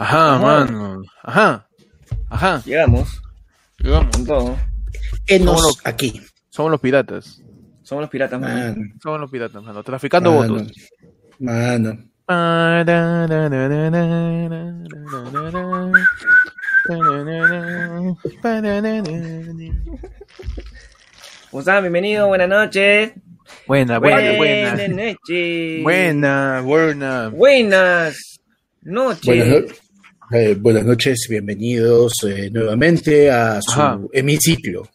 Ajá, mano. Ajá. Ajá. Llegamos Llegamos. con todo. Enos Somos los- aquí. Somos los piratas. Somos los piratas, mano. Mano, Somos los piratas, mano. Traficando mano, votos. Mano. ¿Cómo están? Bienvenidos, buenas noches. Buena, buena, buena. Buenas noches. Buena, buena. Buenas noches. Buenas, no- eh, buenas noches, bienvenidos eh, nuevamente a su Ajá. hemiciclo.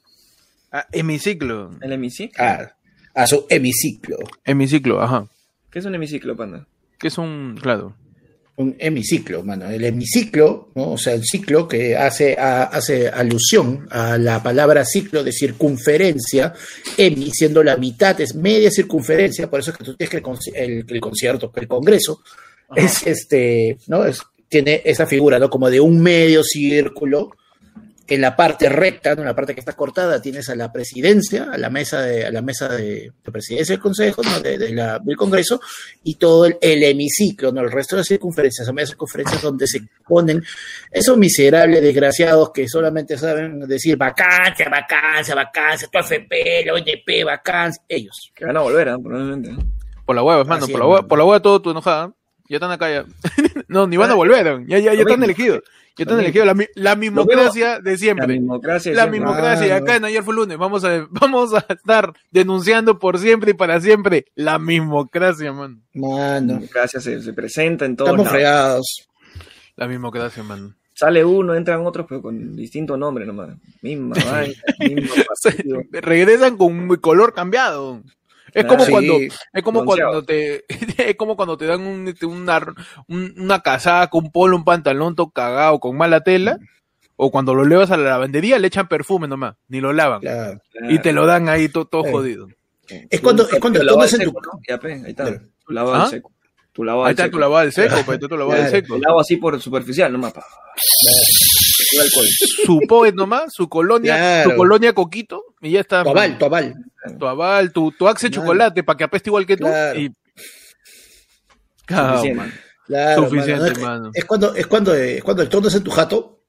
Ah, hemiciclo. ¿El hemiciclo? A, a su hemiciclo. Hemiciclo, ajá. ¿Qué es un hemiciclo, panda? Que es un, claro. Un hemiciclo, mano. El hemiciclo, ¿no? o sea, el ciclo que hace, a- hace alusión a la palabra ciclo de circunferencia, hemi siendo la mitad, es media circunferencia, por eso es que tú tienes que el, conci- el- el concierto, el congreso, es este, ¿no? Es, tiene esa figura, ¿no? Como de un medio círculo. En la parte recta, ¿no? en la parte que está cortada, tienes a la presidencia, a la mesa de, a la mesa de, de presidencia del consejo, ¿no? de, de la- del congreso, y todo el, el hemiciclo, ¿no? El resto de las circunferencias, son medias circunferencias donde se ponen esos miserables desgraciados que solamente saben decir vacancia, vacancia, vacancia, tu AFP, la ONP, vacancia, ellos. Que van a volver, ¿ah? probablemente. Por la hueva, mano. Así Por la hueva, por la hueva todo tu enojada. Ya están acá ya. no, ni van a volver. Ya, ya, ya están elegidos. Ya están elegidos. La, la mismocracia de La siempre. La siempre. mismocracia. Y Claro. acá en ayer fue lunes. Vamos a, vamos a estar denunciando por siempre y para siempre la mismocracia, man. La Mano, democracia se, se presenta en todos estamos lados. fregados. La mismocracia, man. Sale uno, entran otros, pero con distinto nombre nomás. Misma vaina, mismo partido. Regresan con un color cambiado. Es Ah, como sí. cuando, es como Bronceado. cuando te, es como cuando te dan un, este, una, un- una casaca, un polo, un pantalón todo cagado con mala tela, o cuando lo llevas a la lavandería le echan perfume nomás, ni lo lavan, Claro. y te lo dan ahí to- todo, Sí. jodido. Es cuando- es cuando tomas en tu- seco, ¿no? Ya, pe, ahí está. Tu lavado ¿Ah? al seco. Tu lavado Ahí está seco. tu lavado del seco, pues, está tu lavado del Claro. seco. El agua así por superficial, nomás. pa. Su poet nomás, su colonia, Claro. su colonia coquito, y ya está. Tu aval, tu aval. Tu aval, tu, tu axe Claro. chocolate para que apeste igual que tú, Claro. y... Claro, Suficiente. man. Claro, Suficiente, mano. Es- mano. Es, cuando, es cuando, es cuando el trono es en tu jato,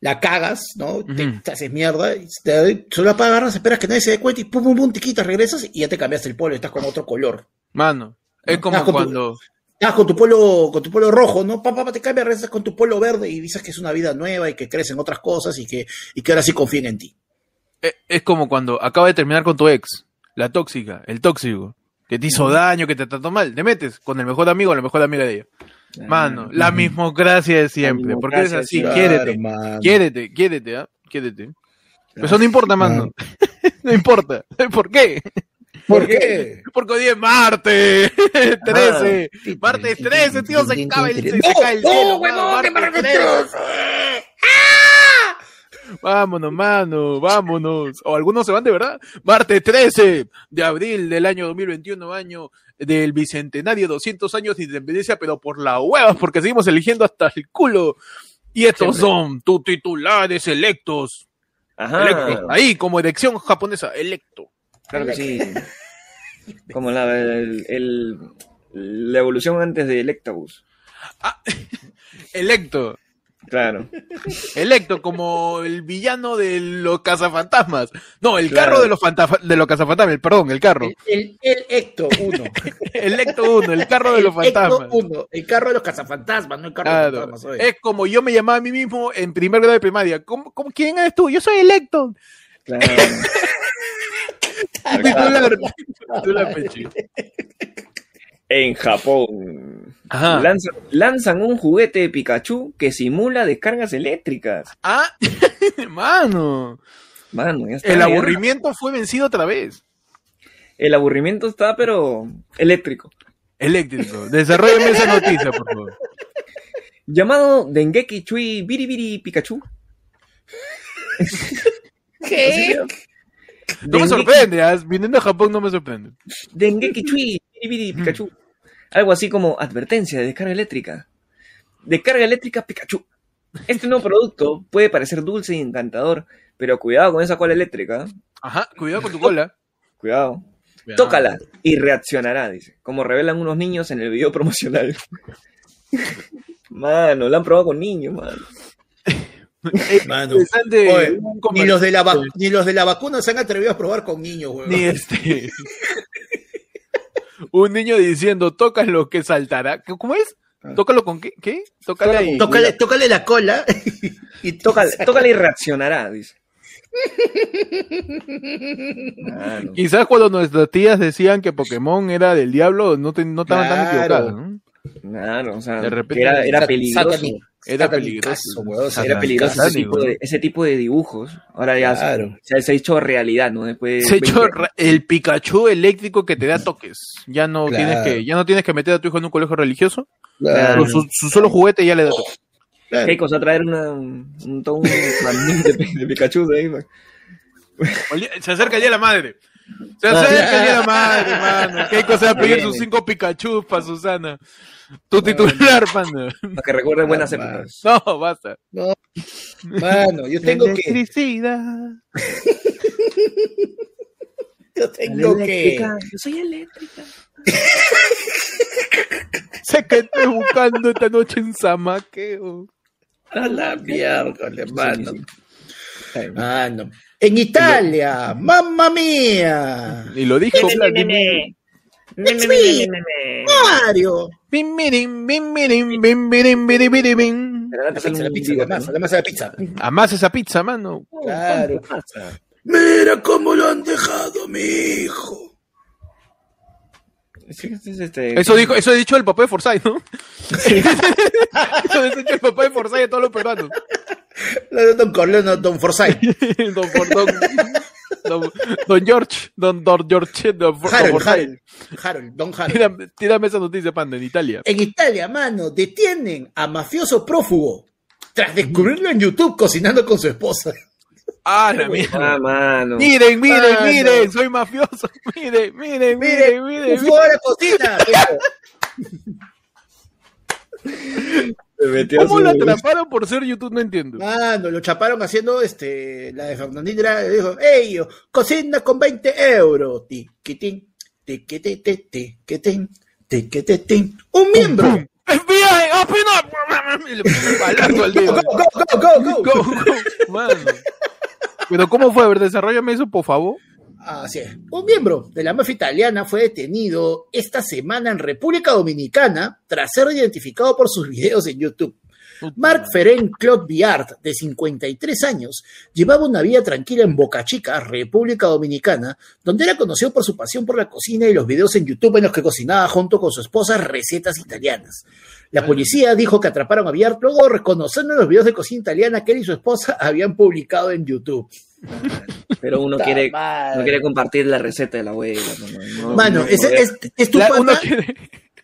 la cagas, ¿no? Te, haces mierda, y te, solo agarras, esperas que nadie se dé cuenta y pum, pum, pum, te quitas, regresas y ya te cambiaste el polo y estás con otro color. Mano, es como tu- Estás con tu polo, con tu polo rojo, ¿no? Papá, pa, te cambias, regresas con tu polo verde y dices que es una vida nueva y que crees en otras cosas y que, y que ahora sí confían en ti. Es, es como cuando acaba de terminar con tu ex, la tóxica, el tóxico, que te hizo daño, que te trató mal, te metes con el mejor amigo o la mejor amiga de ella. Mano, la mismocracia de siempre, porque es así, quiérete, quiérete, quiérete, ¿ah? Quiérete. Pero eso no importa, mano. no importa. ¿Por qué? ¿Por qué? Porque hoy es martes 13. Martes 13, tío, se cae el, se, se cae el ¡No, cielo. que martes martes 13. Vámonos, mano, vámonos. O algunos se van de verdad. Martes 13 de abril del año 2021, año del bicentenario, 200 años de independencia, pero por la hueva, porque seguimos eligiendo hasta el culo. Y estos Siempre. son tus titulares electos. Electos. Ajá. Ahí, como elección japonesa, electo. Claro que sí. Como la, el, el- la evolución antes de Electabuzz. Electo. Claro. Electo, como el villano de los cazafantasmas. No, el Claro. carro de los, de los cazafantasmas, perdón, el carro. El, el, el Ecto 1. Electo 1, el carro de los El Ecto fantasmas. 1. El carro de los cazafantasmas, no el carro de los fantasmas. oye. Es como yo me llamaba a mí mismo en primer grado de primaria. ¿Cómo, cómo- quién eres tú? Yo soy Electo. Claro. En Japón. Ajá. Lanzan, lanzan un juguete de Pikachu que simula descargas eléctricas. Ah, mano. Mano, ya está. El aburrimiento fue vencido otra vez. El aburrimiento está, pero eléctrico. Eléctrico. Desarrollame esa noticia, por favor. Llamado Dengeki Chui Biribiri Pikachu. ¿Qué? No me sorprende, ¿ah? viniendo a Japón no me sorprende. Dengeki Chui Pikachu. Algo así como advertencia de descarga eléctrica. Descarga eléctrica Pikachu. Este nuevo producto puede parecer dulce y encantador, pero cuidado con esa cola eléctrica. Ajá, cuidado con tu cola. Cuidado. Tócala y reaccionará, dice. Como revelan unos niños en el video promocional. Mano, lo han probado con niños, mano. Mano. Oye, Ni los, de la ni los de la vacuna se han atrevido a probar con niños, weón. ni este. un niño diciendo, toca lo que saltará. ¿Cómo es? ¿Tócalo con qué? ¿Qué? Tócale Tócalo ahí. Tócale, tócale la cola y Tócale, tócale y reaccionará, dice. Quizás cuando nuestras tías decían que Pokémon era del diablo, no, te- no estaban tan equivocadas. ¿no? Claro, o sea, De repente- que era, peligroso. satánico. Era peligroso. weón, o sea, Era peligroso ese tipo, de, ese tipo de dibujos. Ahora ya se- Claro. se, se ha hecho realidad, ¿no? Después de Se ha hecho 20 ra- el Pikachu eléctrico que te da toques. Ya no Claro. tienes que, ya no tienes que meter a tu hijo en un colegio religioso. Claro, Su, su solo juguete ya le da toques. claro. ¿Qué cosa? Traer una, un, manín de, de Pikachu de ahí, man. Se acerca ya la madre. Se Ah, acerca ya. la madre, mano. Keiko se va a pedir sus cinco Pikachu para Susana. Tu titular, panda. Para que recuerde buenas Ah, épocas. No, basta. Mano, yo tengo que, Electricidad. yo tengo que, Eléctrica, Yo soy eléctrica. Sé que estoy buscando esta noche en Zamaqueo. a la miércoles, mano. Sí, sí. Ay, Mano. En Italia, mamma mía. Y lo dijo me, Mario. Bim, birim, bim, birim, bim, birim, biri, biri, bim. Pero La pizza, además, ¿no? además de la pizza. Amás esa pizza, mano. Claro. Mira cómo lo han dejado, mi hijo. Este- Eso dijo, eso ha dicho el papá de Forsyth, ¿no? eso ha dicho el papá de Forsyth a todos los peruanos. Don Corleone, Don Forsyth. don, don, don, don George, don, don George, don, For- don Harold. Harold. Harold, Don Harold. Tírame, tírame esa noticia, panda, en Italia. En Italia, mano, detienen a mafioso prófugo tras descubrirlo en YouTube cocinando con su esposa. Ah, la Ah, mierda. mano. Miren, miren, Mano. miren, soy mafioso. Miren, miren, Mire, miren, miren. a la cocina. ¿Cómo lo atraparon por ser YouTube? No entiendo. Mano, lo chaparon haciendo este, la de le dijo, ey, yo, cocina con 20 euros. Tiquitín, tiquitín, tiquitín, tiquitín. Un miembro. FBI, open up. Y le balazo al Go, dedo. go, go, go, go. Go, go, mano. Pero ¿cómo fue? A ver, desarrollame eso, por favor. Así es. Un miembro de la mafia italiana fue detenido esta semana en República Dominicana tras ser identificado por sus videos en YouTube. Marc Ferenc Claude Biart, de 53 años, llevaba una vida tranquila en Boca Chica, República Dominicana, donde era conocido por su pasión por la cocina y los videos en YouTube en los que cocinaba junto con su esposa recetas italianas. La policía dijo que atraparon a Biart luego reconociendo en los videos de cocina italiana que él y su esposa habían publicado en YouTube. Pero uno quiere, no quiere compartir la receta de la abuela. no, no, no, Mano, no, no, es, es tu La- pata, quiere-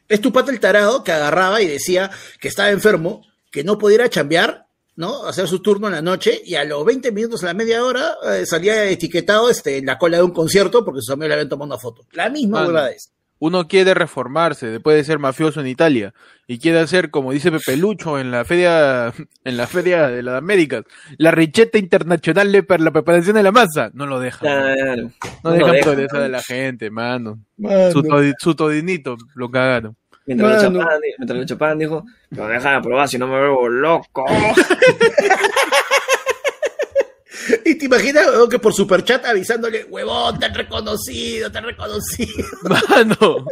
es tu pata el tarado que agarraba y decía que estaba enfermo, que no podía ir a chambear, ¿no? Hacer su turno en la noche y a los 20 minutos, a la media hora, eh, salía etiquetado este, en la cola de un concierto porque sus amigos le habían tomado una foto. La misma huevada es. Uno quiere reformarse después de ser mafioso en Italia y quiere hacer, como dice Pepe Lucho en la feria, en la feria de las Américas, la receta internacional de per la preparación de la masa. No lo dejan. Claro. no no dejan lo dejan. progresar de la gente, mano. Su, todi- su todinito lo cagaron. Mientras lo, chapaban, mientras lo chapaban, dijo, me dejan probar si no me vuelvo loco. Te imaginas weón, que por superchat avisándole, huevón, te han reconocido, te han reconocido. Mano.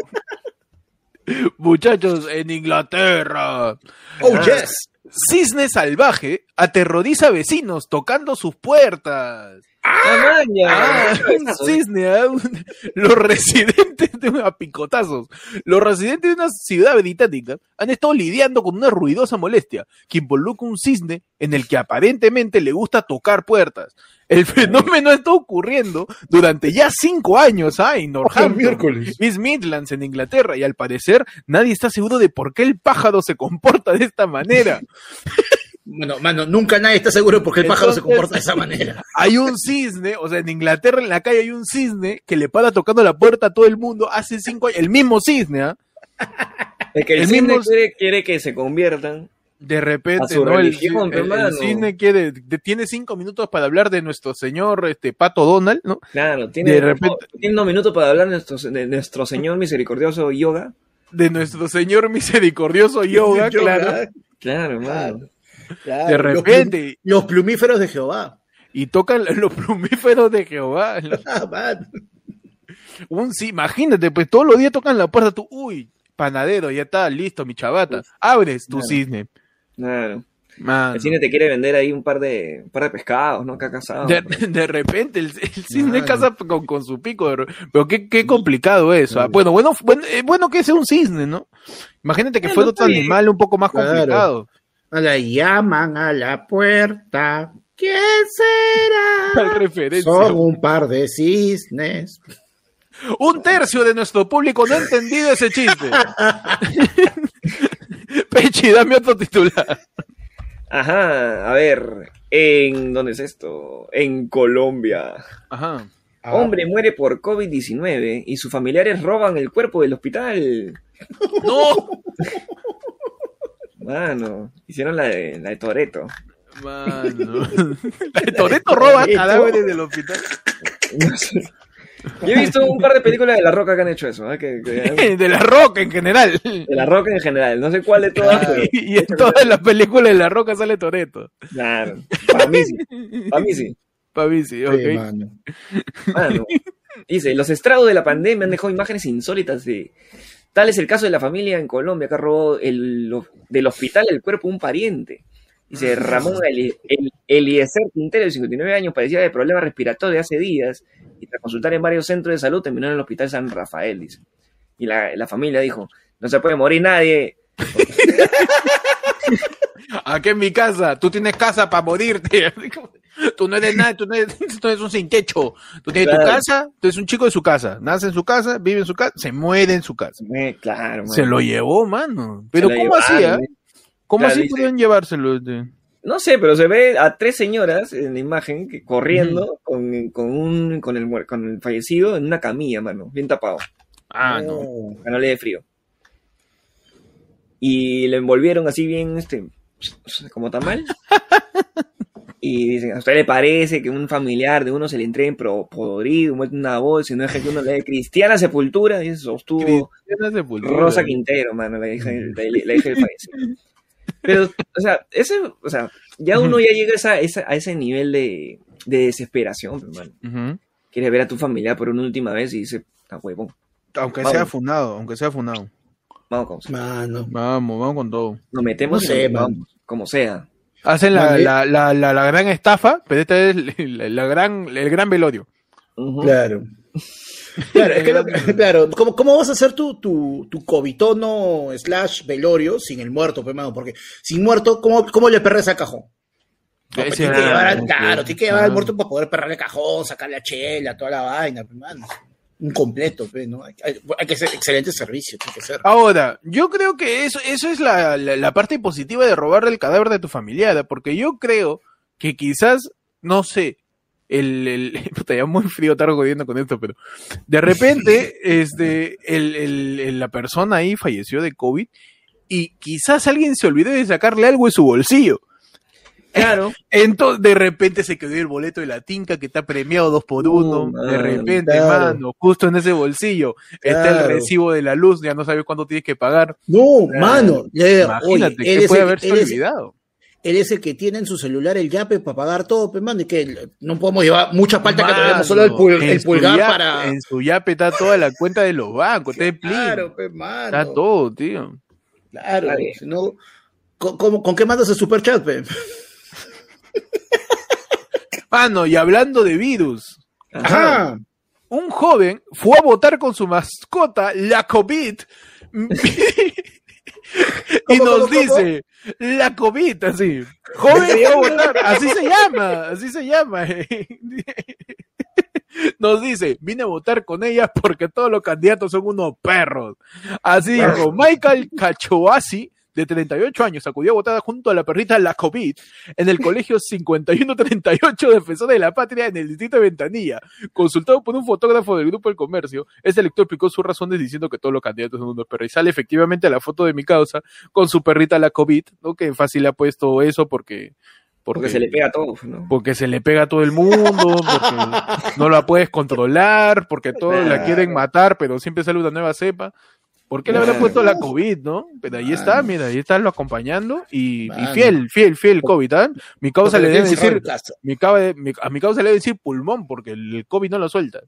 Muchachos, en Inglaterra. Oh, yes. Cisne salvaje aterroriza a vecinos tocando sus puertas. ¡Ah, maña! Ah, un cisne, ah, los residentes de a picotazos, los residentes de una ciudad británica han estado lidiando con una ruidosa molestia que involucra un cisne en el que aparentemente le gusta tocar puertas. El fenómeno está ocurriendo durante ya cinco años ah, en Northampton. East Midlands, en Inglaterra, y al parecer nadie está seguro de por qué el pájaro se comporta de esta manera. Bueno, mano, nunca nadie está seguro porque el pájaro se comporta de esa manera. hay un cisne, o sea, en Inglaterra en la calle hay un cisne que le para tocando la puerta a todo el mundo hace cinco años, el mismo cisne, ¿ah? Es que el, El cisne mismo- quiere, quiere que se conviertan. De A repente, su ¿no? El, religión, el- el hermano. cisne quiere, de- tiene cinco minutos para hablar de nuestro señor este Pato Donald, ¿no? Claro, tiene, De repente- tiene unos minutos para hablar de nuestro, de nuestro Señor misericordioso yoga. de nuestro Señor misericordioso yoga, Yoga, claro. Claro, mano. Claro. De Los plum- repente, Los, plumíferos de Jehová. y tocan los plumíferos de Jehová. Ah. Un sí, imagínate, pues todos los días tocan la puerta, tú, uy, panadero, ya está, listo, mi chavata. Abres tu Claro. cisne. Claro. Mano. El cine te quiere vender ahí un par de, un par de pescados, ¿no? Que ha cazado. De, de repente el, el cisne Mano. casa con, con su pico, pero qué, qué complicado eso. ah. Bueno, bueno, bueno, eh, bueno que sea un cisne, ¿no? Imagínate que fuera otro animal un poco más Claro. complicado. La llaman a la puerta. ¿Quién será? Son un par de cisnes. Un tercio de nuestro público no ha entendido ese chiste. Pechi, dame otro titular. Ajá, a ver, en ¿dónde es esto? En Colombia. Ajá. Ah, Hombre muere por COVID-19 y sus familiares roban el cuerpo del hospital. No. Mano, hicieron la de, la de Toreto. Mano. Toreto roba cadáveres del hospital. Yo he visto un par de películas de La Roca que han hecho eso, ¿eh? que, que- De la roca en general. de La Roca en general, no sé cuál de todas, pero Y en todas las películas de la roca sale Toreto. claro, para mí sí, para mí sí. Para mí sí, sí, ok. mano. Mano. Dice, los estragos de la pandemia han dejado imágenes insólitas de... Tal es el caso de la familia en Colombia que ha robado el- lo- del hospital el cuerpo de un pariente. Dice, Ramón Eli- El- Eliezer Quintero, de 59 años, padecía de problemas respiratorios de hace días y tras consultar en varios centros de salud terminó en el hospital San Rafael, dice. Y la, la familia dijo, no se puede morir nadie. Aquí en mi casa, tú tienes casa para morirte. Tú no eres nada, tú no eres, tú eres un sin techo. Tú tienes tu casa, tú eres un chico de su casa. Nace en su casa, vive en su casa, se muere en su casa. Eh, claro, Se lo llevó, mano. Pero lo ¿cómo llevaron, hacía? eh. ¿Cómo Claro, así dice- podían llevárselo? No sé, pero se ve a tres señoras en la imagen que corriendo con, con un con el con el fallecido en una camilla, mano, bien tapado, Ah, no. para que no le dé frío. Y le envolvieron así bien, este, como tamal. Y dicen, ¿a usted le parece que un familiar de uno se le entregue en pro- podrido, muerte en una bolsa y no deje que uno le dé cristiana sepultura? Y eso sostuvo Cristiana Sepultura. Rosa Quintero, mano, la hija, del- la, la hija del fallecido. Pero, o sea, ese, o sea, ya uno ya llega a, esa- a ese nivel de, de desesperación, hermano. Ujú. Quieres ver a tu familia por una última vez y dice, ah, huevón, Aunque Vamos. sea funado, aunque sea funado. vamos sea. Mano. Vamos, vamos con todo. Nos metemos No y sé, nos man. vamos, como sea. Hacen la, la, la, la, la gran estafa, pero esta es la, la gran, el gran velorio. Ujú. Claro. Claro, es que lo- claro, ¿cómo, cómo vas a hacer tu, tu, tu covitono slash velorio sin el muerto, pe, mano? Porque sin muerto, ¿cómo, cómo le perres al cajón? No, pues, que llevar al, ah, claro, ok. tienes que llevar al Ah. muerto para poder perrarle cajón, sacar la chela, toda la vaina, pe, Un completo, pe, ¿no? Hay, hay- hay que ser excelente servicio, tiene que ser. Ahora, yo creo que eso, eso es la, la, la parte positiva de robarle el cadáver de tu familiar, porque yo creo que quizás, no sé, el, el puta, ya muy frío estar jodiendo con esto, pero de repente, este, el, el- el- la persona ahí falleció de COVID y quizás alguien se olvidó de sacarle algo de su bolsillo. Claro, Entonces, de repente se quedó el boleto de la tinca que está premiado dos por uno. Uh, de man, repente, claro. mano, justo en ese bolsillo está el recibo de la luz, ya no sabes cuándo tienes que pagar. No, Claro. mano. Imagínate, oye, es puede haberse olvidado. Él es el que tiene en su celular el yape para pagar todo, pe, mano, y que no podemos llevar mucha palta que tenemos solo el, pul- el pulgar yape- para. En su yape está toda la cuenta de los bancos, plin, Claro, pe, mano. está todo, tío. Claro, si no, ¿con, cómo- con qué mandas el superchat, pe? Mano, y hablando de virus, Ajá. un joven fue a votar con su mascota, la COVID, y ¿Cómo, nos cómo, cómo? dice, la COVID, así. Joven fue a votar, así se llama, así se llama. Nos dice, vine a votar con ella porque todos los candidatos son unos perros. Así dijo Michael Cachoasi, de 38 años, acudió a votar junto a la perrita La COVID en el colegio 5138 Defensor de la Patria en el distrito de Ventanilla. Consultado por un fotógrafo del grupo El Comercio, este lector explicó sus razones diciendo que todos los candidatos son unos perros. Y sale efectivamente la foto de mi causa con su perrita La COVID, ¿no? Que fácil ha puesto eso porque... porque se le pega a todos, ¿no? porque se le pega a todo el mundo, porque no la puedes controlar, porque todos la quieren matar, pero siempre sale una nueva cepa. ¿Por qué le habrá Ah. puesto la COVID, no? Pero ahí está, Mano. mira, ahí está lo acompañando y, y fiel, fiel, fiel COVID, ¿ah? Mi causa le debe decir, mi causa- mi- a mi causa le debe decir pulmón porque el COVID no lo suelta.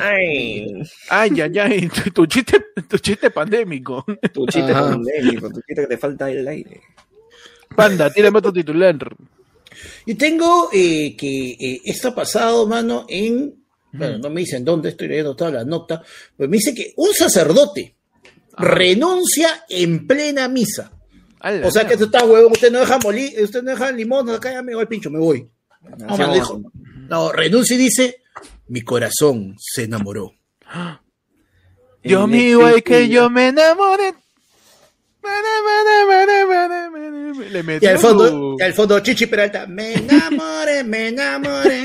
Ay, Ay, ay, ay, tu, tu chiste, tu chiste pandémico. tu chiste Ajá. pandémico, tu chiste que te falta el aire. Panda, tírame otro titular. Y tengo eh, que eh, esto ha pasado, mano, en. Bueno, no me dicen dónde, estoy leyendo toda la nota. Pero me dice que un sacerdote renuncia en plena misa. Ala, O sea que esto está huevón, usted no deja molir, usted no deja limón, acá ya me voy al pincho, me voy. No, dijo, no, renuncia y dice, mi corazón se enamoró. Dios En mío, es que yo me enamoré. Le Y al fondo, su- y al fondo Chichi Peralta, me enamoré, me enamoré,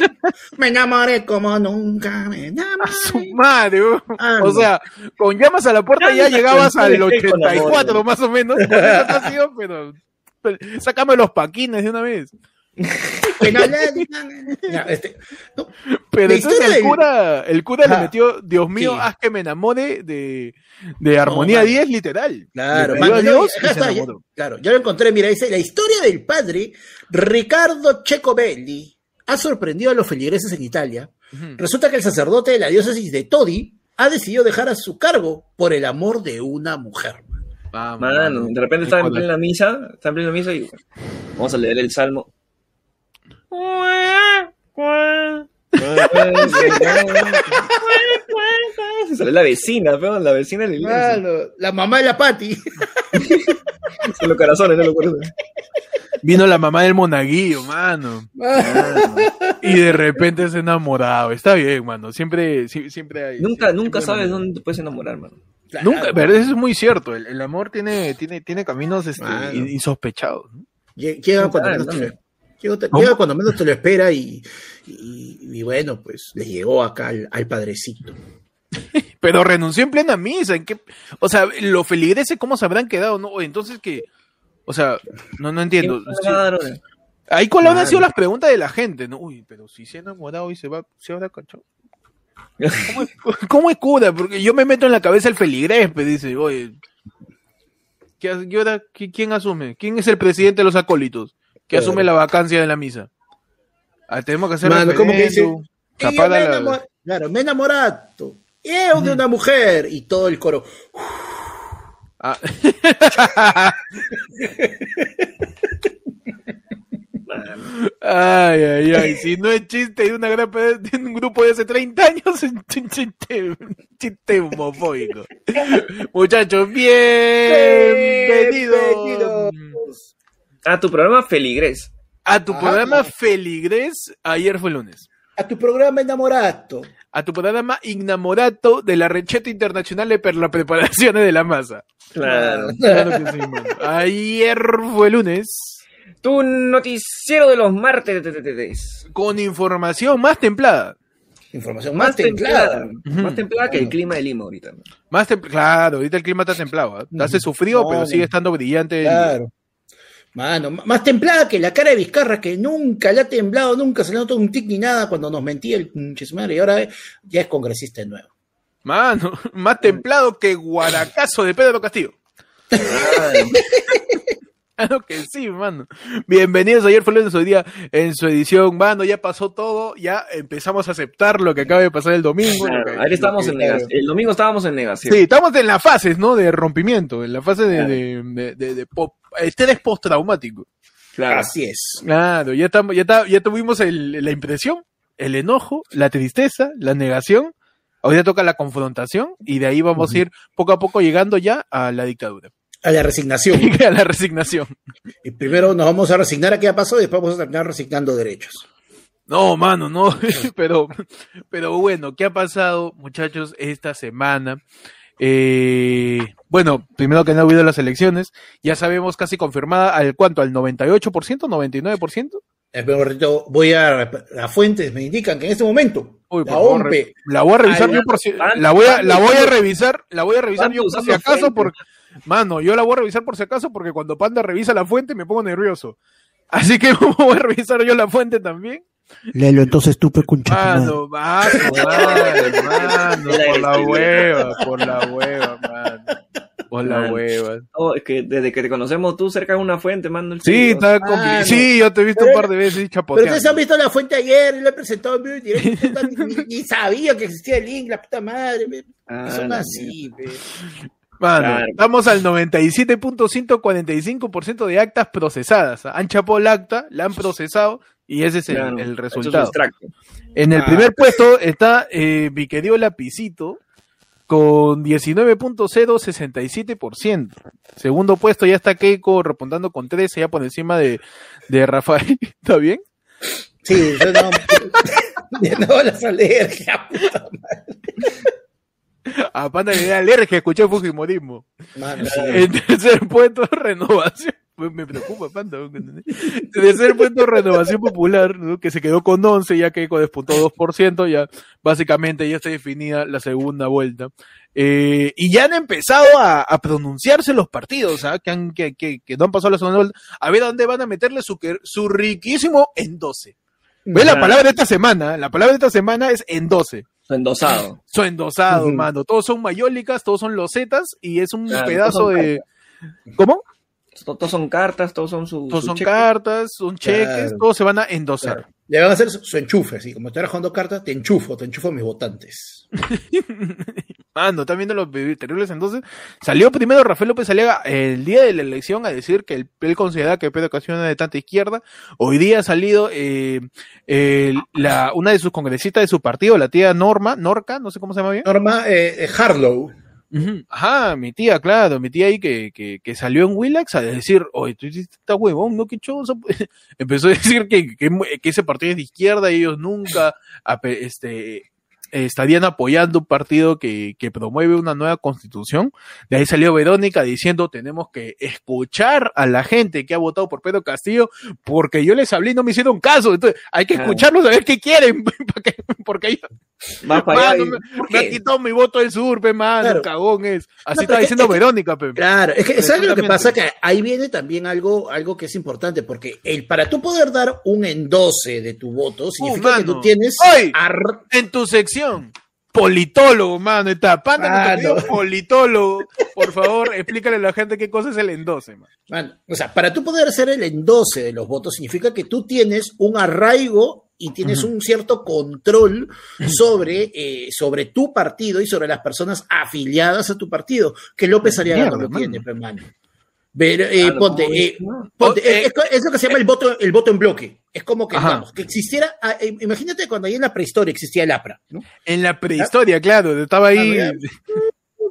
me enamoré como nunca, me enamoré. su madre. Ah, o sea, con llamas a la puerta ya llegabas al canciones que hay con 84 amor. más o menos. Con esa pero sácame los paquines de una vez. Que no este, no, Pero entonces el cura, el cura le metió, Dios mío, Sí. haz que me enamore de, de Armonía mano. 10, literal. Claro, Le pidió mano, a no, Dios acá y se está, ya- claro, ya lo encontré, mira, dice, la historia del padre Ricardo Cecobelli ha sorprendido a los feligreses en Italia. Resulta que el sacerdote de la diócesis de Todi ha decidido dejar a su cargo por el amor de una mujer. Vamos, Mano, mano. de repente está en plena misa, está en plena misa y vamos a leer el salmo. Sale la vecina, la vecina de la iglesia. Claro, la mamá de la Patti. Son los corazones, no lo acuerdo. Vino la mamá del monaguillo, mano. Y de repente se enamorado. Está bien, mano. Siempre, siempre hay. Nunca, nunca sabes dónde te puedes enamorar, mano. Nunca, pero eso es muy cierto. El, el amor tiene, tiene, tiene caminos este, insospechados. Llega cuando, Ah, menos te llega, te- ¿Cómo? llega cuando menos te lo espera y, y- y bueno, pues le llegó acá al, al padrecito. Pero renunció en plena misa. ¿en qué? O sea, los feligreses, ¿cómo se habrán quedado? no Entonces, que O sea, no, no entiendo. Sí. Ahí la han sido las preguntas de la gente, ¿no? Uy, pero si se ha enamorado y se va, se habrá cachado. ¿Cómo es, cómo es cura? Porque yo me meto en la cabeza el feligrés, pues dice, oye, ¿qué, ha- y ahora qui- ¿quién asume? ¿Quién es el presidente de los acólitos? Que Claro. asume la vacancia de la misa. Ah, tenemos que hacer Mano, ¿cómo que dice? me la- Claro, me he enamorado. Yo de una mujer. Y todo el coro. Ah. Ay, ay, ay. Si no es chiste de, una gran, de un grupo de hace 30 años, es un chiste, un chiste homofóbico. Muchachos, bienvenidos Bienvenidos. A tu programa Feligres. a tu Ah. programa Feligres. Ayer fue lunes. A tu programa enamorado. A tu programa Ignamorato de la Recheta Internacional de per la preparación de la masa. Claro. Claro que sí, mano. Ayer fue lunes. Tu noticiero de los martes. te- te- te- te- Con información más templada. Información más, templada. Más templada que el clima de Lima ahorita. Más claro, ahorita el clima está templado. ¿ah? Hace su frío, pero sigue estando brillante. el- Claro. Mano, más templada que la cara de Vizcarra, que nunca le ha temblado, nunca se le notó un tic ni nada cuando nos mentía el chismar y ahora ya es congresista de nuevo. Mano, más templado que Guaracazo de Pedro Castillo. Claro que sí, mano. Bienvenidos ayer fue lunes hoy día en su edición, mano. Ya pasó todo, ya empezamos a aceptar lo que acaba de pasar el domingo. Claro, que- ayer estábamos lo en negación. El domingo estábamos en negación. Sí, estamos en las fases, ¿no? De rompimiento, en la fase de, Claro. de, de, de- de pop- estrés postraumático. Claro. Así es. Claro, ya estamos, ya, está- ya tuvimos el- la impresión, el enojo, la tristeza, la negación. Ahora toca la confrontación y de ahí vamos a ir poco a poco llegando ya a la dictadura, A la resignación. a la resignación. Y primero nos vamos a resignar a qué ha pasado y después vamos a terminar resignando derechos. No, mano, no, pero, pero bueno, ¿qué ha pasado, muchachos, esta semana? Eh, bueno, primero que no ha habido las elecciones, ya sabemos casi confirmada al cuánto, al 98%, 99%. Espera un ratito, voy a las fuentes, me indican que en este momento Uy, la favor, re- la voy a revisar yo por si, la voy a, la voy a revisar, la voy a revisar yo por si acaso. Mano, yo la voy a revisar por si acaso, porque cuando Panda revisa la fuente me pongo nervioso. Así que voy a revisar yo la fuente también. Léelo entonces tú, pe, concha tu madre. Mano, mano, mano, mano, por la hueva, por la hueva, mano. Por la Mano. hueva. Oh, es que desde que te conocemos tú cerca de una fuente, mando el Sí, está Mano. compli- Sí, yo te he visto un par de veces Pero chapoteando. ustedes han visto la fuente ayer, y lo he presentado en vivo directo, ni, sabía que existía el link, la puta madre. Ah, son la así. Mano, Claro. estamos al 97.145% de actas procesadas. Han chapado el acta, la han procesado y ese es el, Claro, el resultado. extracto. En el Ah. primer puesto está eh, mi querido Lapicito con 19.067%. Segundo puesto ya está Keiko repuntando con 13, ya por encima de, de Rafael. ¿Está bien? Sí, yo no. Nuevo las alergias, puta A Panda le da alergia escuchar Fujimorismo. En tercer puesto, renovación. Me me preocupa, Panda. En tercer puesto, renovación popular, ¿no? que se quedó con 11, ya que despuntó 2%, ya básicamente ya está definida la segunda vuelta. Eh, y ya han empezado a, a pronunciarse los partidos, ¿ah? que, han, que, que, que no han pasado la segunda vuelta, a ver a dónde van a meterle su, su riquísimo en 12. ¿Ves la palabra de esta semana? La palabra de esta semana es en 12. Su endosado. Son endosados, Ujú. mano. Todos son mayólicas, todos son losetas y es un Claro, pedazo de. ¿Cómo? To- Todos son cartas, todos son su. Todos su son cheque. cartas, son cheques, Claro. todos se van a endosar. Claro. Le van a hacer su, su enchufe, así como estoy jugando cartas, te enchufo, te enchufo a mis votantes. Mano, están viendo los terribles entonces. Salió primero Rafael López Aliaga el día de la elección a decir que él, él consideraba que Pedro Castillo era de tanta izquierda. Hoy día ha salido eh, eh, la, una de sus congresistas de su partido, la tía Norma, Norca, no sé cómo se llama bien. Norma eh, eh, Harlow. Ajá, mi tía, claro, mi tía ahí que, que, que salió en Willax a decir, oye, tú hiciste esta huevón, ¿no? Qué choso. Empezó a decir que, que, que ese partido es de izquierda y ellos nunca este, estarían apoyando un partido que, que promueve una nueva constitución. De ahí salió Verónica diciendo, tenemos que escuchar a la gente que ha votado por Pedro Castillo, porque yo les hablé y no me hicieron caso. Entonces, hay que Claro. escucharlos a ver qué quieren, porque- porque ellos Vas para allá. Mano, y- ¿por me ha qué? quitado mi voto del sur, pe, mano, Claro. cagón es. Así No, está es diciendo que- Verónica, pe. Claro, es que ¿sabes lo que pasa? Que ahí viene también algo, algo que es importante, porque el, para tú poder dar un endose de tu voto, significa que mano. tú tienes En tu sección, politólogo, mano, está. Panda, Mano. querido politólogo. Por favor, explícale a la gente qué cosa es el endose, man. Mano, o sea, para tú poder hacer el endose de los votos, significa que tú tienes un arraigo y tienes un cierto control sobre, eh, sobre tu partido y sobre las personas afiliadas a tu partido, que López Aliaga no lo mano. tiene, pe, eh, ponte, eh, ponte, eh, es, es lo que se llama el voto, el voto en bloque. Es como que, existiera, ah, eh, imagínate cuando ahí en la prehistoria existía el APRA, ¿no? En la prehistoria, claro, estaba ahí Ah,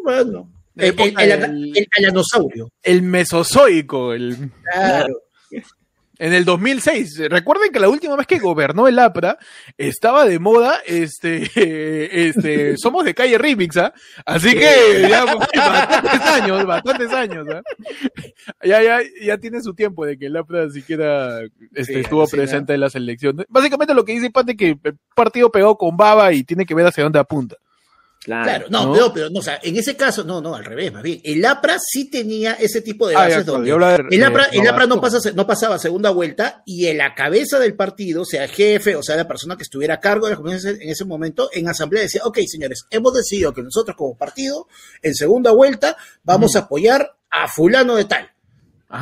Bueno, La el, el, el alanosaurio. el mesozoico, el, Claro. En el 2006. Recuerden que la última vez que gobernó el APRA estaba de moda, este, este, somos de calle Remix, ¿ah? Así que ya bastantes años, bastantes años, ¿ah? Ya, ya, ya tiene su tiempo de que el APRA siquiera este, Sí, estuvo sí, presente en las elecciones. Básicamente lo que dice Pate que el partido pegó con baba y tiene que ver hacia dónde apunta. Claro. Claro, no, ¿no? pero, pero no, o sea, en ese caso, no, no, al revés, más bien. El APRA sí tenía ese tipo de Ah, bases donde el APRA, el APRA no, pasa, no pasaba segunda vuelta y en la cabeza del partido, sea jefe, o sea, la persona que estuviera a cargo de las comisiones en ese momento, en asamblea decía, ok, señores, hemos decidido que nosotros como partido, en segunda vuelta, vamos a apoyar a fulano de tal.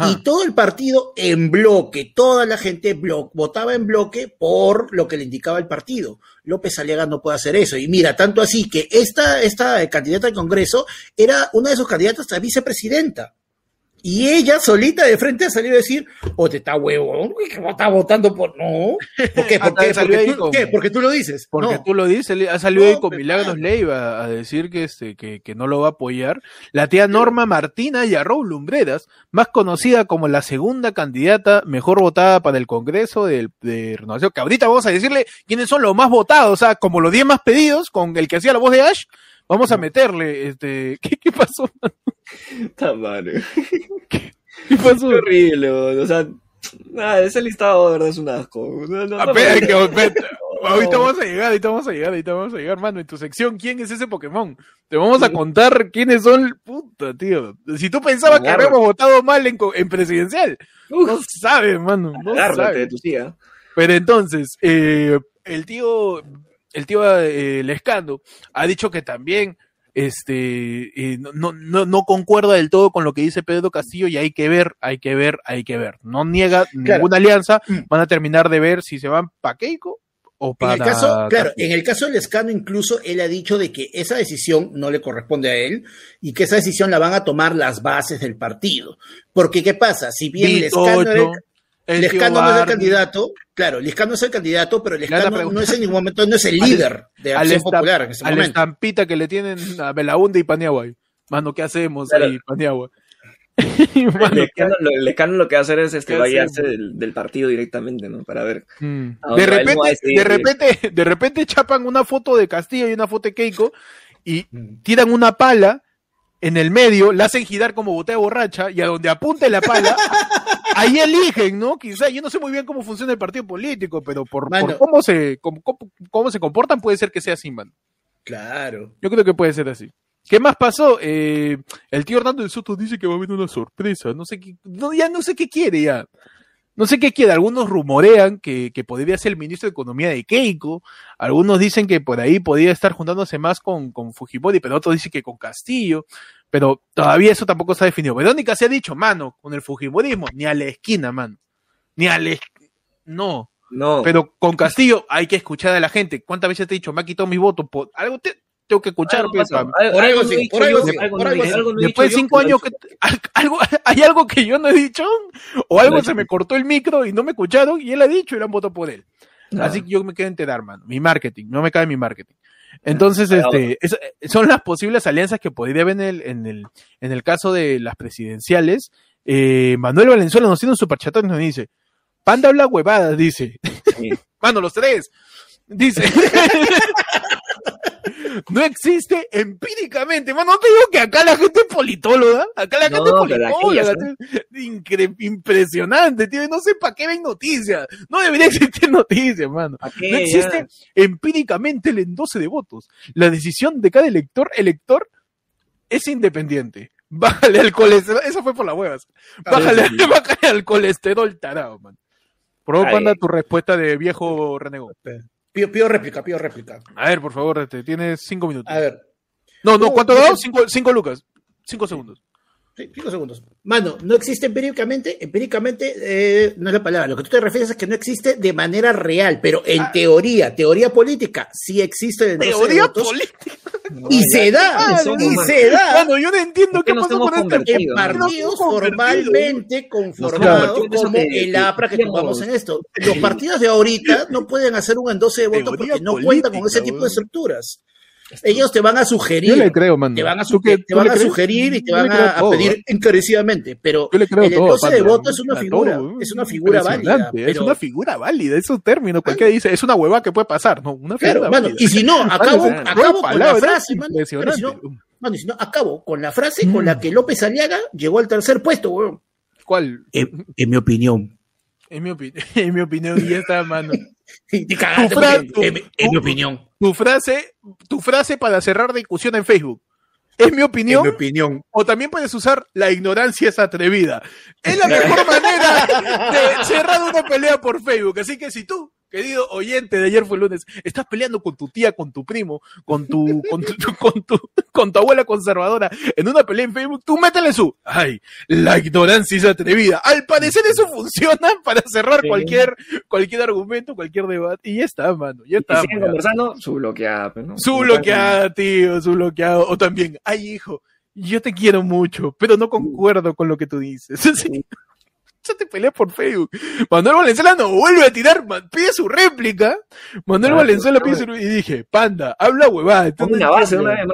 Y todo el partido en bloque, toda la gente votaba en bloque por lo que le indicaba el partido. López Aliaga no puede hacer eso. Y mira, tanto así que esta, esta candidata al Congreso era una de sus candidatas a vicepresidenta. Y ella solita de frente ha salido a decir, o te está huevo, que está votando por... No. ¿Por qué? ¿Por Hasta qué? Porque tú, con- ¿qué? Porque tú lo dices. Porque No. tú lo dices, ha salido No, ahí con pero Milagros. Leiva a decir que, este, que, que no lo va a apoyar. La tía Norma Martina Yarrow Lumbreras, más conocida como la segunda candidata mejor votada para el Congreso del- de, Renovación, que ahorita vamos a decirle quiénes son los más votados, o sea, como los 10 más pedidos, con el que hacía la voz de Ash, vamos a meterle, este, ¿qué, qué pasó? ¿Qué pasó? Qué horrible, weón. o sea, nada, ese listado de verdad es un asco. No, no, que-. Ahorita vamos a llegar, ahorita vamos a llegar, ahorita vamos a llegar, mano. En tu sección, ¿quién es ese Pokémon? Te vamos a contar quiénes son. Puta, tío. Si tú pensabas que habíamos votado mal en, en presidencial, no sabes, mano. No Agárrate de sabes. tu tía. Pero entonces, eh, el tío, el tío eh, Lescano ha dicho que también este eh, no, no, no concuerda del todo con lo que dice Pedro Castillo y hay que ver, hay que ver, hay que ver. No niega ninguna alianza, Mm. van a terminar de ver si se van para Keiko o En para el caso, claro, en el caso del escano, incluso él ha dicho de que esa decisión no le corresponde a él y que esa decisión la van a tomar las bases del partido. Porque, ¿qué pasa? Si bien era el- tío Lescano no es el candidato, claro, Lescano es el candidato, pero Lescano no es en ningún momento, no es el líder de al Acción Popular en ese a la estampita que le tienen a Belaunde y Paniagua. ahí. Mano, ¿qué hacemos Claro. ahí, Paniagua? El Lescano lo, el Lescano lo que va a hacer es este, del, del partido directamente, ¿no? Para ver. Mm. De repente, de repente, de repente chapan una foto de Castillo y una foto de Keiko y Mm. tiran una pala en el medio, la hacen girar como botella borracha y a donde apunte la pala, ahí eligen, ¿no? Quizá, yo no sé muy bien cómo funciona el partido político, pero por, Mano. por cómo, se, cómo, cómo- cómo se comportan puede ser que sea así, man. Claro. Yo creo que puede ser así. ¿Qué más pasó? Eh, el tío Hernando de Soto dice que va a haber una sorpresa. No sé qué, no, ya no sé qué quiere ya. No sé qué quiere. Algunos rumorean que, que podría ser el ministro de Economía de Keiko. Algunos dicen que por ahí podría estar juntándose más con, con Fujimori, pero otros dicen que con Castillo. Pero todavía eso tampoco está definido. Verónica se ha dicho, mano, con el Fujimorismo, ni a la esquina, mano. Ni a la esquina. No. No, Pero con Castillo hay que escuchar a la gente. ¿Cuántas veces te he dicho, me ha quitado mi voto? Por algo te- tengo que escuchar. algo pues, pasa. Por algo por algo sí, algo por no algo sí. Después de cinco años, que, algo, ¿hay algo que yo no he dicho? ¿O algo No, se me cortó el micro y no me escucharon? Y él ha dicho y le han votado por él. No. Así que yo me quedo enterar, mano. Mi marketing, no me cae mi marketing. Entonces, este, es- son las posibles alianzas que podría haber en el, en el, en el caso de las presidenciales. Eh, Manuel Valenzuela nos tiene un superchatón y nos dice, Panda habla huevadas, dice. Sí. Mano, los tres. Dice. no existe empíricamente. Mano, no te digo que acá la gente es politóloga. Acá la No, gente es politóloga. Incre- impresionante, tío. No sé para qué ven noticias. No debería existir noticias, mano. No existe empíricamente el endose de votos. La decisión de cada elector, elector, es independiente. Bájale al colesterol. Eso fue por las huevas. Bájale, sí, sí. bájale al colesterol tarado, man. Ay. manda tu respuesta de viejo renegó. Pido, pido réplica, pido réplica. A ver, por favor, este, tienes cinco minutos. A ver, No, no, No, ¿cuánto sé. Cinco, cinco lucas. Cinco segundos. Sí, cinco segundos. Mano, no existe empíricamente, empíricamente eh, no es la palabra. Lo que tú te refieres es que no existe de manera real, pero en Ah. teoría, teoría política, sí existe de Teoría votos, política. No, y se da, y se da. Mano, yo no entiendo ¿Por qué pasó con este en partidos formalmente conformados como que- el APRA que tomamos en esto. Los partidos de ahorita no pueden hacer un endose de votos porque no cuentan con ese tipo de estructuras. Ellos te van a sugerir, Yo le creo, mano. te van a, sugerir y te van a, pedir ¿eh? encarecidamente, pero Yo le creo el todo, endose de voto es una figura, todo. es una figura válida. Es una figura válida, es un término. Cualquiera dice, es una hueva que puede pasar, ¿no? Una Claro, figura mano, y si no, acabo, acabo con la frase, mano, pero si no, mano, y si no, acabo con la frase con la que López Aliaga llegó al tercer puesto, weón. ¿Cuál? En, en mi opinión. En mi, opi- en mi opinión, y ya está, mano. Y te cagaste, en, mi- en opinión. Tu frase, tu frase para cerrar discusión en Facebook. Es mi opinión. mi opinión. O también puedes usar la ignorancia es atrevida. Es la mejor manera de cerrar una pelea por Facebook. Así que si tú, querido oyente de ayer fue lunes, estás peleando con tu tía, con tu primo, con tu, con tu, con tu, con tu abuela conservadora en una pelea en Facebook, tú métele su, ay, la ignorancia es atrevida. Al parecer eso funciona para cerrar Sí. cualquier, cualquier argumento, cualquier debate. Y ya está, mano. Ya Y está. mano. conversando, su bloqueada, pues, ¿no? Su bloqueada, tío, su bloqueado. O también, ay, hijo, yo te quiero mucho, pero no concuerdo con lo que tú dices. Sí. Ya te peleas por Facebook. Manuel Valenzuela no vuelve a tirar, man- pide su réplica. Manuel Ah, Valenzuela pide su y dije, panda, habla huevada. una base de una vez.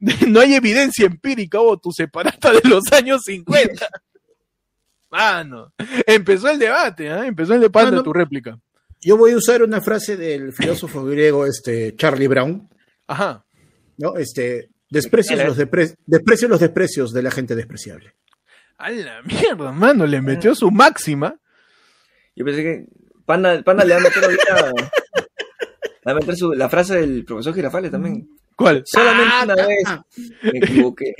No hay evidencia empírica o tu separata de los años 50. Mano, empezó el debate, ¿ah? Empezó el debate Mano. tu réplica. Yo voy a usar una frase del filósofo griego este, Charlie Brown, Ajá. ¿no? Este, desprecios los, desprecios los desprecios de la gente despreciable. A la mierda, mano, le metió su máxima. Yo pensé que Panda, Panda le va a meter ahorita. Le va a meter su, la frase del profesor Girafales también. ¿Cuál? Solamente Ah, una ah, vez ah. me equivoqué.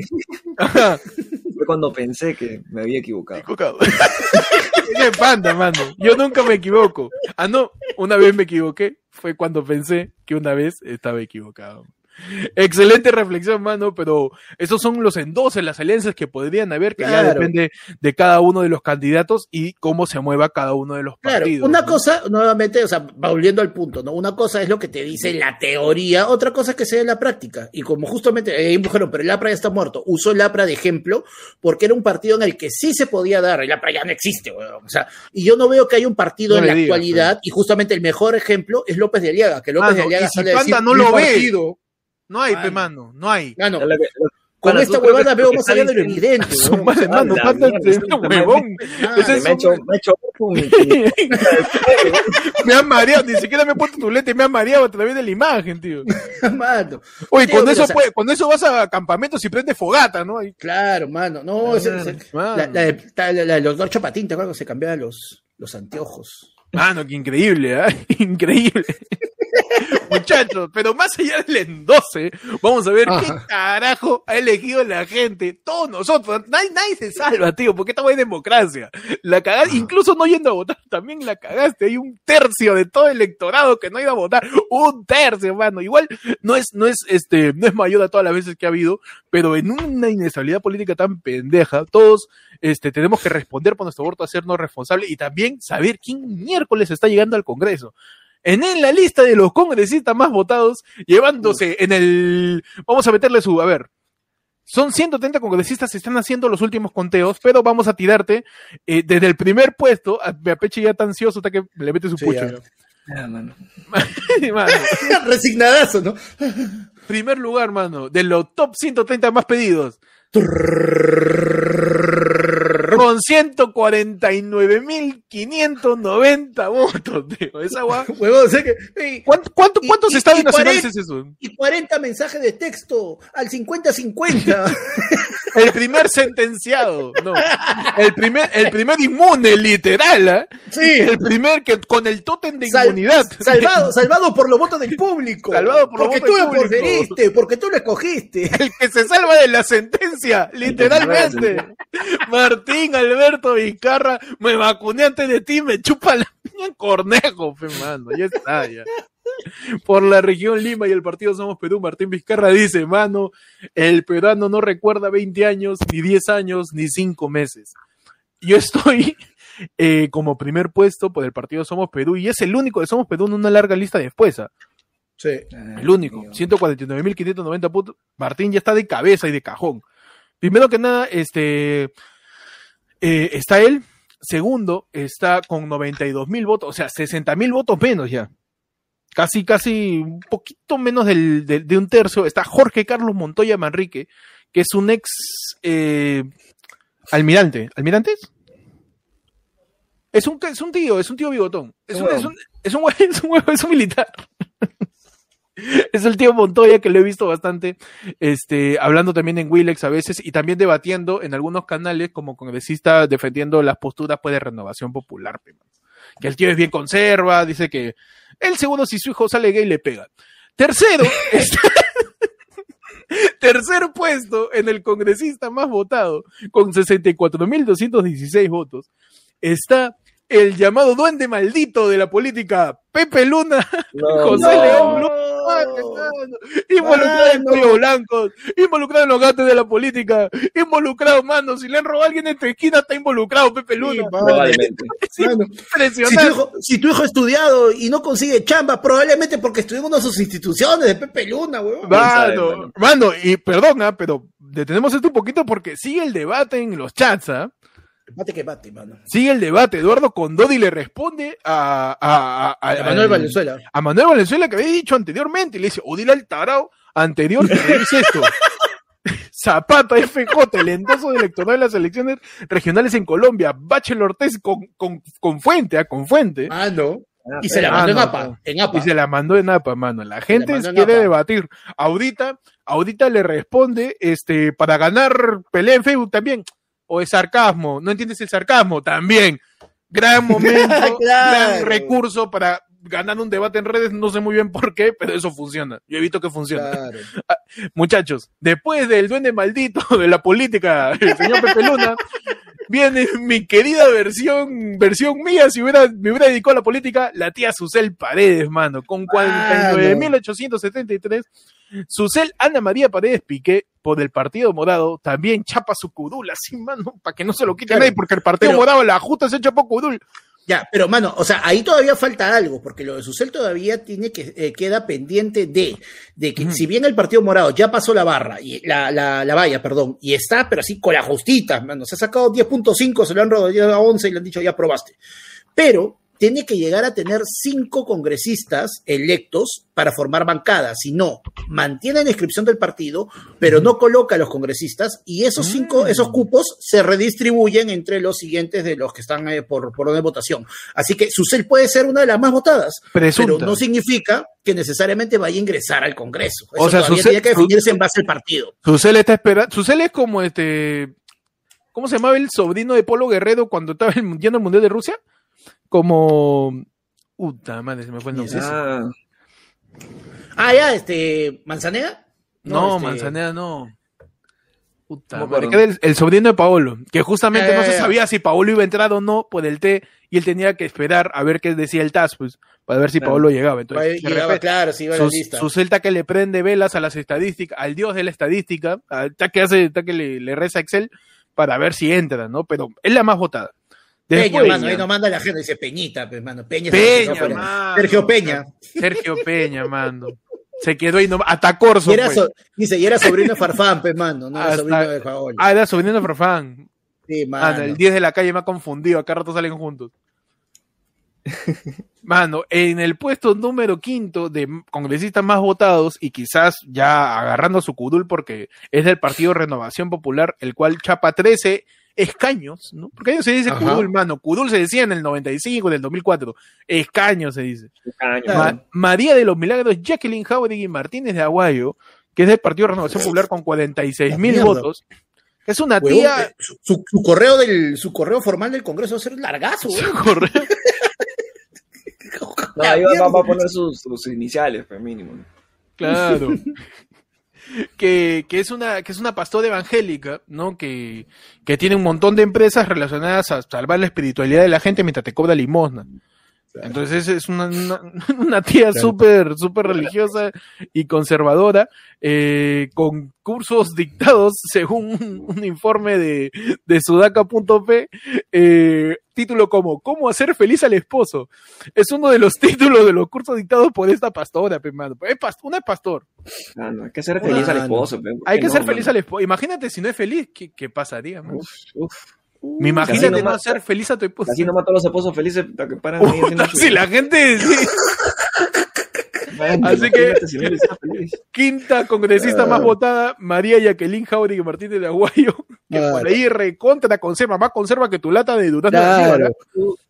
Fue cuando pensé que me había equivocado. equivocado. Ese panda, mano. Yo nunca me equivoco. Ah, no, una vez me equivoqué. Fue cuando pensé que una vez estaba equivocado. Excelente reflexión, mano, pero esos son los endoses, las alianzas que podrían haber, que ya depende de cada uno de los candidatos y cómo se mueva cada uno de los Claro, partidos. una ¿no? cosa, nuevamente, o sea, volviendo al punto, ¿no? Una cosa es lo que te dice la teoría, otra cosa es que sea en la práctica. Y como justamente, eh, dijeron, pero el APRA ya está muerto, usó el APRA de ejemplo porque era un partido en el que sí se podía dar, el APRA ya no existe, weón. O sea, y yo no veo que haya un partido No en la actualidad, y justamente el mejor ejemplo es López de Aliaga, que López de Aliaga y si sale a decir, Panda no "Mi lo ve". partido". No hay, pe, Mano. no hay. Mano, con esta huevada veo más allá de lo evidente, Su madre, mano, la Panda mierda, es sí, un la huevón. ah, Ese es me ha hecho, me ha hecho un- me han mareado, ni siquiera me he puesto tu lente, me han mareado a través de la imagen, tío. mano. Oye, Tío, con eso, puede- con eso vas a campamentos y prendes fogata, ¿no? Ahí- Claro, mano. No, ese- ese- mano. la, la, de- la- la- la del doctor Chapatín, te acuerdas que se cambiaban los, los anteojos. Mano, qué increíble, ¿ah? Increíble. Muchachos, pero más allá del endose, vamos a ver qué carajo ha elegido la gente, todos nosotros. Nadie, nadie se salva, tío, porque estamos en democracia. La cagaste, incluso no yendo a votar, también la cagaste. Hay un tercio de todo el electorado que no iba a votar. Un tercio, mano. Igual no es, no es, este, no es mayor a todas las veces que ha habido, pero en una inestabilidad política tan pendeja, todos este, tenemos que responder por nuestro voto, hacernos responsables y también saber quién miércoles está llegando al Congreso. En, en la lista de los congresistas más votados, llevándose en el... Vamos a meterle su... A ver. Son 130 congresistas, se están haciendo los últimos conteos, pero vamos a tirarte eh, desde el primer puesto. A, me apeche ya tan ansioso hasta que le mete su Sí, pucho. ya. Ah, mano. Mano. Resignadazo, ¿no? Primer lugar, mano, de los top 130 más pedidos. Con 149.590 votos, tío. Esa gua- Huevón, o sea que, ¿Cuánto, cuánto- Y- ¿Cuántos y- estados y nacionales cuarenta- es eso? y 40 mensajes de texto al 50-50. El primer sentenciado, no. El primer, el primer inmune, literal, ¿ah? sí, El primer que con el tótem de Sal- inmunidad. salvado, salvado por los votos del público. Salvado por los porque votos tú del lo público. porque tú lo escogiste. El que se salva de la sentencia, literalmente. Martín Alberto Vizcarra, me vacuné antes de ti, me chupa la piña cornejo, fe mano, ya está, ya. Por la región Lima y el partido Somos Perú, Martín Vizcarra dice, mano, el peruano no recuerda 20 años, ni 10 años, ni 5 meses. Yo estoy eh, como primer puesto por el partido Somos Perú y es el único de Somos Perú en una larga lista después. ¿ah? Sí. El único. 149.590 puntos. Martín ya está de cabeza y de cajón. Primero que nada, este eh, está él. Segundo, está con 92.000 votos, o sea, 60.000 votos menos ya. Casi, casi un poquito menos del, del- de un tercio. Está Jorge Carlos Montoya Manrique, que es un ex eh, almirante. ¿Almirantes? Es un, es un tío, es un tío bigotón. Es Un es un, es un, es un huevo, es un militar. Es el tío Montoya que lo he visto bastante, este, hablando también en Wilex a veces y también debatiendo en algunos canales como congresista defendiendo las posturas pues, de renovación popular. Que el tío es bien conserva, dice que él seguro si su hijo sale gay le pega. Tercero, está- tercer puesto en el congresista más votado con 64.216 votos está el llamado duende maldito de la política, Pepe Luna, No, José no. León López, involucrado en cuello blancos, involucrado en los gatos de la política, involucrado, mano, si le han robado a alguien en tu esquina, está involucrado Pepe Luna. Sí. Probablemente. Mano, Si tu, impresionante. hijo, si tu hijo ha estudiado y no consigue chamba, probablemente porque estudió en una de sus instituciones de Pepe Luna, weón. Mano, sabe, mano. mano, y perdona, pero detenemos esto un poquito porque sigue el debate en los chats, ¿ah? Mate que mate, mano. Sigue el debate. Eduardo Condodi le responde a, a, a, a- A Manuel al- Valenzuela. a Manuel Valenzuela que había dicho anteriormente, y le dice, Odile Altarao, anterior que le dice esto. Zapata FJ, el electoral de las elecciones regionales en Colombia, Bachelor Test con, con, con fuente, ah, con fuente. Mano. Ah, Y se la Ah, mandó en no, APA. no. En APA. Y se la mandó en APA, mano. La gente quiere APA. debatir. Ahorita, ahorita le responde, este, para ganar pelea en Facebook también. O es sarcasmo. ¿No entiendes el sarcasmo? También. Gran momento, Claro. gran recurso para ganando un debate en redes, no sé muy bien por qué, pero eso funciona. Yo he visto que funciona. Claro. Muchachos, después del duende maldito de la política, el señor Pepe Luna, viene mi querida versión, versión mía, si hubiera, me hubiera dedicado a la política, la tía Susel Paredes, mano, con 49.873. Susel Ana María Paredes Piqué, por el Partido Morado, también chapa su cudul, así, mano, para que no se lo quite Claro. nadie, porque el Partido Pero- Morado, la justa se chapó cudul. Ya, pero mano, o sea, ahí todavía falta algo, porque lo de Susel todavía tiene que eh, queda pendiente de, de que si bien el Partido Morado ya pasó la barra, y la, la, la valla, perdón, y está, pero así con la justita, mano, se ha sacado 10.5, se lo han rodeado a 11 y le han dicho ya probaste. Pero tiene que llegar a tener cinco congresistas electos para formar bancada, si no, mantiene la inscripción del partido, pero no coloca a los congresistas, y esos cinco, Mm. esos cupos se redistribuyen entre los siguientes de los que están eh, por, por de votación. Así que Susel puede ser una de las más votadas, Presunta. pero no significa que necesariamente vaya a ingresar al Congreso. Eso O sea, Susel- tiene que definirse en base al partido. Susel está esperando. Susel es como este. ¿Cómo se llamaba el sobrino de Polo Guerrero cuando estaba yendo al Mundial de Rusia? Como. Puta madre, se me fue el nombre. Ah, Ah, ya, este, ¿Manzanera? No, este, Manzanera no. Puta No madre, que el, el sobrino de Paolo, que justamente no Eh. se sabía si Paolo iba a entrar o no por el T, y él tenía que esperar a ver qué decía el TAS, pues, para ver si Claro. Paolo llegaba. Entonces, llegaba, repente, claro, sí, iba a la su, lista. su celta que le prende velas a las estadísticas, al dios de la estadística, al que hace, que le, le reza Excel para ver si entra, ¿no? Pero es la más votada. Peña, Después, mano, ahí no manda la gente, dice Peñita, pues, mano. Peña, Peña, mano. Sergio Peña. Sergio Peña, mano. Se quedó ahí, no, hasta Corso. Y era pues. so- dice, y era sobrino de Farfán, pues, mano, no era Hasta- sobrino de Paolo. Ah, era sobrino de Farfán. Sí, Mano, mano. el 10 de la calle me ha confundido, acá rato salen juntos. Mano, en el puesto número quinto de congresistas más votados y quizás ya agarrando su cudul porque es del Partido Renovación Popular, el cual chapa 13 escaños, ¿no? Porque ahí se dice Ajá. cudul, mano. Cudul se decía en el 95, en el 2004. Escaños se dice. Ma- María de los Milagros, Jacqueline Jauregui Martínez de Aguayo, que es del Partido Renovación Popular con 46 mil mierda. votos. Es una Huevón, tía... eh, su, su- su correo del, su correo formal del Congreso va a ser largazo, su huevón. correo. No, ahí va, va- va a poner sus, sus iniciales, pues mínimo. Claro. Que, que es una, que es una pastora evangélica, ¿no? Que, que tiene un montón de empresas relacionadas a salvar la espiritualidad de la gente mientras te cobra limosna. Entonces es una, una, una tía súper, súper religiosa y conservadora, eh, con cursos dictados según un, un informe de, de sudaca.p, eh, título como ¿Cómo hacer feliz al esposo? Es uno de los títulos de los cursos dictados por esta pastora, pe, mano. Es pas- una es pastor. Ah, no, hay que ser feliz al Mano. esposo. ¿por Hay que no, ser feliz mano? al esposo. Imagínate si no es feliz, ¿qué, qué pasaría? man? Uf, uf. Me imagínate Así no nomás- ser feliz a tu esposo. Así nomás todos los esposos felices hasta que paran ahí haciendo si la gente, sí. Bueno, Así que- no quinta congresista más votada, María Jacqueline Jauregui Martínez de Aguayo, que Claro. por ahí recontra conserva, más conserva que tu lata de Durazno Claro. García,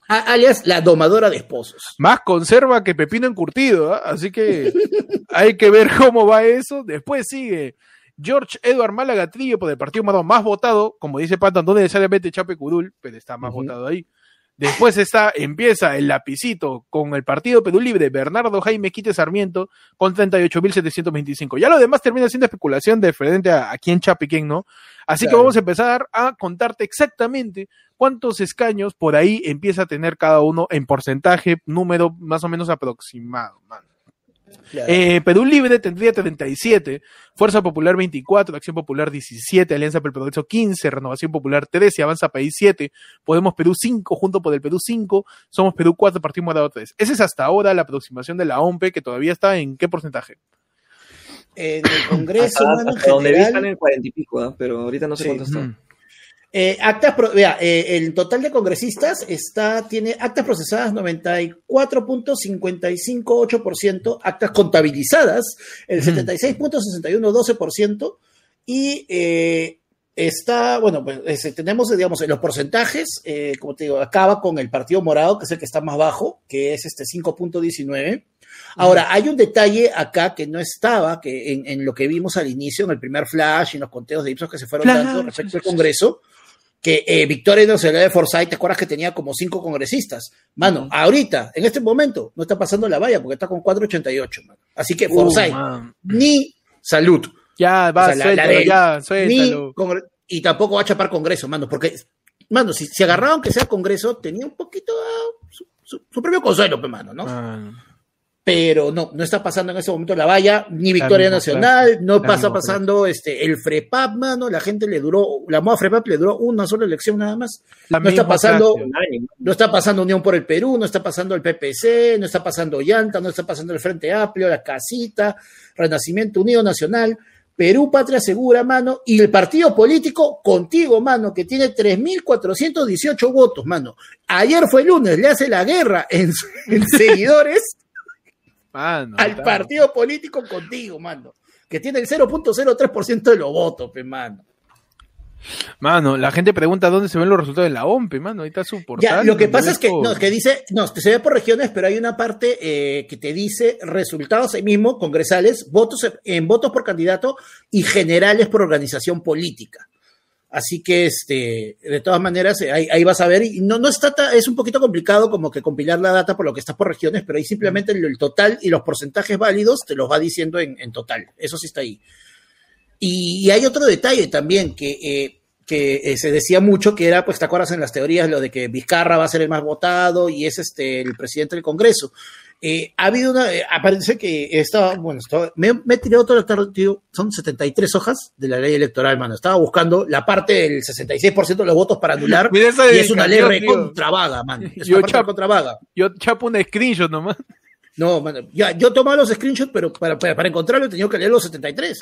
A- alias la domadora de esposos. más conserva que Pepino encurtido, ¿ah? así que hay que ver cómo va eso. Después sigue George Edward Málaga Trillo por el partido más votado, como dice Patan, no necesariamente Chape Curul, pero está más votado ahí. Después está, empieza el lapicito con el partido Perú Libre, Bernardo Jaime Quite Sarmiento, con 38.725. Ya lo demás termina siendo especulación de frente a, a quién chapa y quién no. Así que vamos a empezar a contarte exactamente cuántos escaños por ahí empieza a tener cada uno en porcentaje, número más o menos aproximado. mano. Claro. Eh, Perú Libre tendría 37, Fuerza Popular 24, Acción Popular 17, Alianza por el Progreso 15, Renovación Popular 13, Avanza País 7, Podemos Perú 5, Junto por el Perú 5, Somos Perú 4, Partido Morado 3. Esa es hasta ahora la aproximación de la OMP, que todavía está en qué porcentaje. en el Congreso, Hasta, mano, hasta donde vi general, están en el cuarenta y pico, ¿ah? pero ahorita no sé Sí. cuánto está. Mm. Eh, actas, pro- vea, eh, el total de congresistas está, tiene actas procesadas 94.558%, actas contabilizadas el Ujú. 76.6112% y eh, está, bueno, pues ese, tenemos, digamos, los porcentajes, eh, como te digo, acaba con el Partido Morado, que es el que está más bajo, que es este 5.19. Ahora, hay un detalle acá que no estaba, que en, en lo que vimos al inicio, en el primer flash, y en los conteos de Ipsos que se fueron Flash. dando respecto al Congreso, que eh, Victoria Nacional de Forsyth, ¿te acuerdas que tenía como cinco congresistas? Mano, ahorita, en este momento, no está pasando la valla porque está con 488, mano. Así que Uh, Forsyth, man. ni salud. Ya, va, O sea, la- la suéltalo, ya, y tampoco va a chapar Congreso, mano, porque, mano, si, si agarraron que sea Congreso, tenía un poquito ah, su, su- su propio consuelo, pues, mano, ¿no? Pero no, no está pasando en ese momento la valla, ni Victoria misma Nacional, no la pasa misma pasando este el FREPAP, mano, la gente le duró, la moda FREPAP le duró una sola elección nada más. La No está pasando- clase. No está pasando Unión por el Perú, no está pasando el PPC, no está pasando Llanta, no está pasando el Frente Amplio, la Casita, Renacimiento Unido Nacional, Perú Patria Segura, mano, y el partido político contigo, mano, que tiene 3.418 votos, mano. Ayer fue lunes, le hace la guerra en, en seguidores Mano, al partido político contigo, mano, que tiene el 0.03% de los votos, pe, mano. Mano, la gente pregunta dónde se ven los resultados de la OMP, mano. Ahí está su portal. Ya, lo que pasa es que, no, es que dice, no, se ve por regiones, pero hay una parte eh, que te dice resultados ahí mismo, congresales, votos en votos por candidato y generales por organización política. Así que, este, de todas maneras, eh, ahí, vas a ver, y no, no está, es un poquito complicado como que compilar la data por lo que está por regiones, pero ahí simplemente el, total y los porcentajes válidos te los va diciendo en, en total. Eso sí está ahí. Y, y hay otro detalle también que, eh, que eh, se decía mucho, que era, pues, ¿te acuerdas en las teorías lo de que Vizcarra va a ser el más votado y es este el presidente del Congreso? Eh, ha habido una, eh, parece que estaba, bueno, estaba- me, me he tirado toda la tarde, tío, son 73 hojas de la ley electoral, mano. Estaba buscando la parte del 66% de los votos para anular Mira esa y es una ley recontravaga, mano. Es Yo una parte chap- recontravaga. Yo chapo un screenshot nomás. No, mano, ya, yo tomaba los screenshots, pero para, para, para encontrarlo he tenido que leer los 73.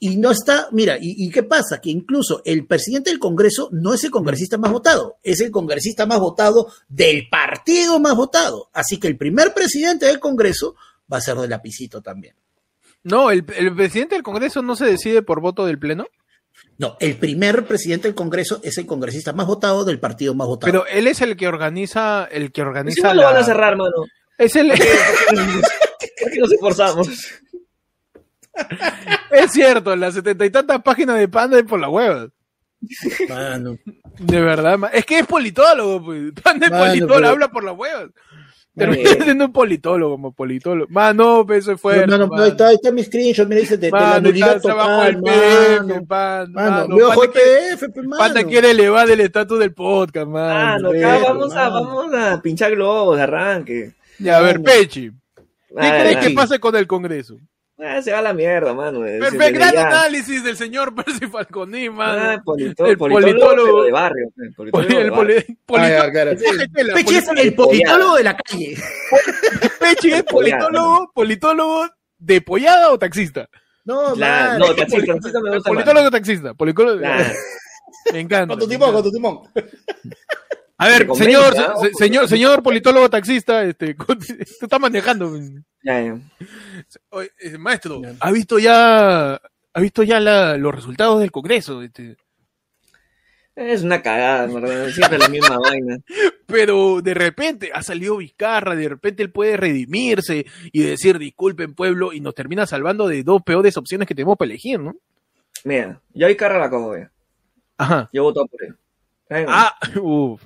Y no está, mira, ¿y, y qué pasa? Que incluso el presidente del Congreso no es el congresista más votado, es el congresista más votado del partido más votado. Así que el primer presidente del Congreso va a ser de lapicito también. No, el, el presidente del Congreso no se decide por voto del Pleno. No, el primer presidente del Congreso es el congresista más votado del partido más votado. Pero él es el que organiza, el que organiza lo la- van a cerrar, mano. Es el, ¿Por qué nos esforzamos? es cierto, las setenta y tantas páginas de Panda es por la hueva. Mano, De verdad, es que es politólogo, pues. Panda es Mano, politólogo, pero- habla por la hueva. Mano, eh. siendo un politólogo como politólogo. Mano, eso es fuerte. mano, mano. está, está mi screenshot, mira, dice la Mano, nulidad está- se bajó total, el PDF, mano. Panda, Mano, mano. PDF, mano. Panda quiere elevar el estatus del podcast, Ah, mano. no, acá vamos a, mano. vamos a pinchar globos de arranque. Ya, a ver. Pechi. ¿Qué crees que pase con el Congreso? ah, se va a la mierda, mano. eh, Perfecto, gran ya. análisis del señor Percy Falconi, mano. Ah, El politólogo, de barrio. Poli- politólogo el poli- el politólogo de la calle. Pechi es politólogo, politólogo de pollada o taxista. No, Claro, no, taxista, taxista me gusta. Politólogo taxista. Politólogo. Me encanta. Con tu me timón, encanta. con tu timón. A ver, señor, se- señor, señor politólogo taxista, este, tú estás manejando. Ya, ya. Oye, eh, maestro, ¿ha visto ya, ha visto ya la- los resultados del Congreso? Este? Es una cagada, ¿verdad? Siempre la misma vaina. Pero de repente ha salido Vizcarra, de repente él puede redimirse y decir disculpen pueblo y nos termina salvando de dos peores opciones que tenemos para elegir, ¿no? Mira, yo hoy carra la cojo, ya. Ajá. Yo voto por él. Ah, uff.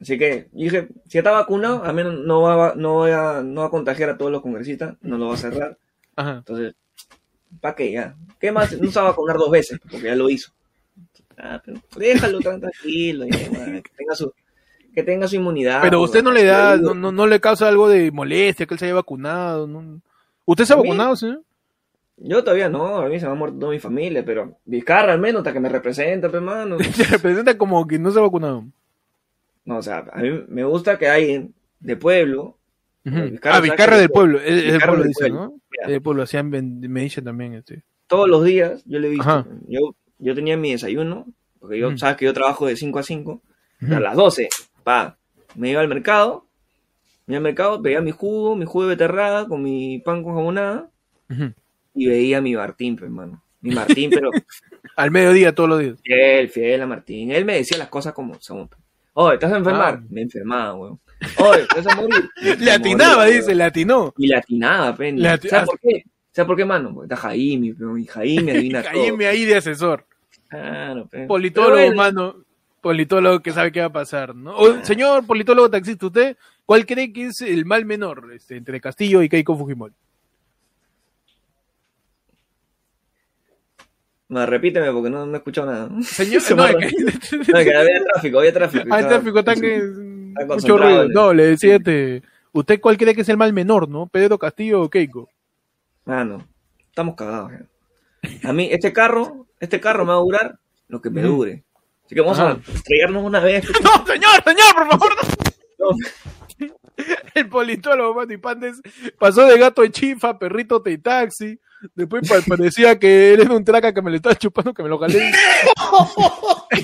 Así que dije, si está vacunado, al menos no va, no, voy a, no va a contagiar a todos los congresistas, no lo va a cerrar. Ajá. Entonces, ¿para qué ya? ¿Qué más? No se va a vacunar dos veces, porque ya lo hizo. Ah, pero déjalo tan tranquilo, ya, que tenga su, que tenga su inmunidad. Pero pues, usted no le da, no, no, no le causa algo de molestia que él se haya vacunado. ¿no? ¿Usted se ha A vacunado, señor? Yo todavía no, a mí se me ha muerto toda mi familia, pero Vizcarra al menos hasta que me representa, pues, mano. Se representa como que no se ha vacunado. No, o sea, a mí me gusta que alguien de pueblo. Ujú. Vizcarra, ah, Vizcarra del pueblo. Es del pueblo, del dice. ¿no? Es del pueblo, así me, dice también. Este. Todos los días yo le he visto. Yo, yo tenía mi desayuno, porque yo, sabes que yo trabajo de 5 a 5. Ujú. A las 12, pa, me iba al mercado, me iba al mercado, veía mi jugo, mi jugo de beterraga con mi pan con jamonada y veía mi Martín, pues, hermano. Mi Martín, pero Al mediodía, todos los días. fiel, fiel a Martín. Él me decía las cosas como son. Oye, ¿estás a enfermar? Ah. Me enfermaba, weón. Oye, ¿te vas a morir? Le atinaba, dice, le atinó. Y le atinaba, pen. Le ati- ¿Sabes por qué? ¿Sabes por qué, mano? Porque está Jaime, y Jaime adivina todo. Caíme ahí de asesor. Ah, no, pe. Politólogo, mano. Politólogo que sabe qué va a pasar, ¿no? O, señor politólogo taxista, ¿usted cuál cree que es el mal menor este, entre Castillo y Keiko Fujimori? No, repíteme porque no, no he escuchado nada. Señor, Se no, es que- No, que había tráfico, había tráfico. Ah, el Estaba- tráfico tan que mucho ruido. No, le decía este, ¿usted cuál cree que es el mal menor, no? ¿Pedro Castillo o Keiko? Ah, no. Estamos cagados. ya. A mí, este carro, este carro me va a durar lo que me dure. Así que vamos a estrellarnos una vez. No, señor, señor, por favor. no. No. El politólogo, y Pandes pasó de gato de chifa, perrito de taxi. Después pa- parecía que él era un traca que me le estaba chupando, que me lo jalé.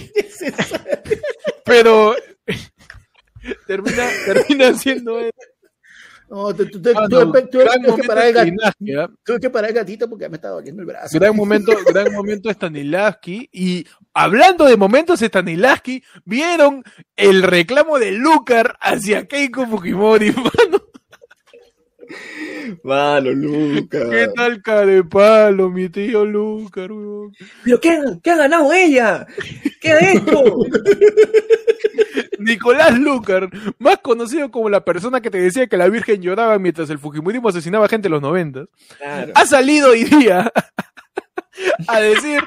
Pero termina, termina siendo él. No, tú, tú- tú- tuve, tuve- tuve que parar el gatito, Stanislavski, ¿ah? tuve que parar el gatito porque me estaba doliendo el brazo. Gran momento, gran momento Stanislavski. Y hablando de momentos Stanislavski, vieron el reclamo de Lucar hacia Keiko Fujimori, mano. Mano, Luca. ¿Qué tal carepalo, mi tío Lucar, weón? ¿Pero qué, ha- qué ha ganado ella? ¿Qué ha hecho? Nicolás Lucar, más conocido como la persona que te decía que la Virgen lloraba mientras el Fujimorismo asesinaba gente en los 90, Claro. ha salido hoy día a decir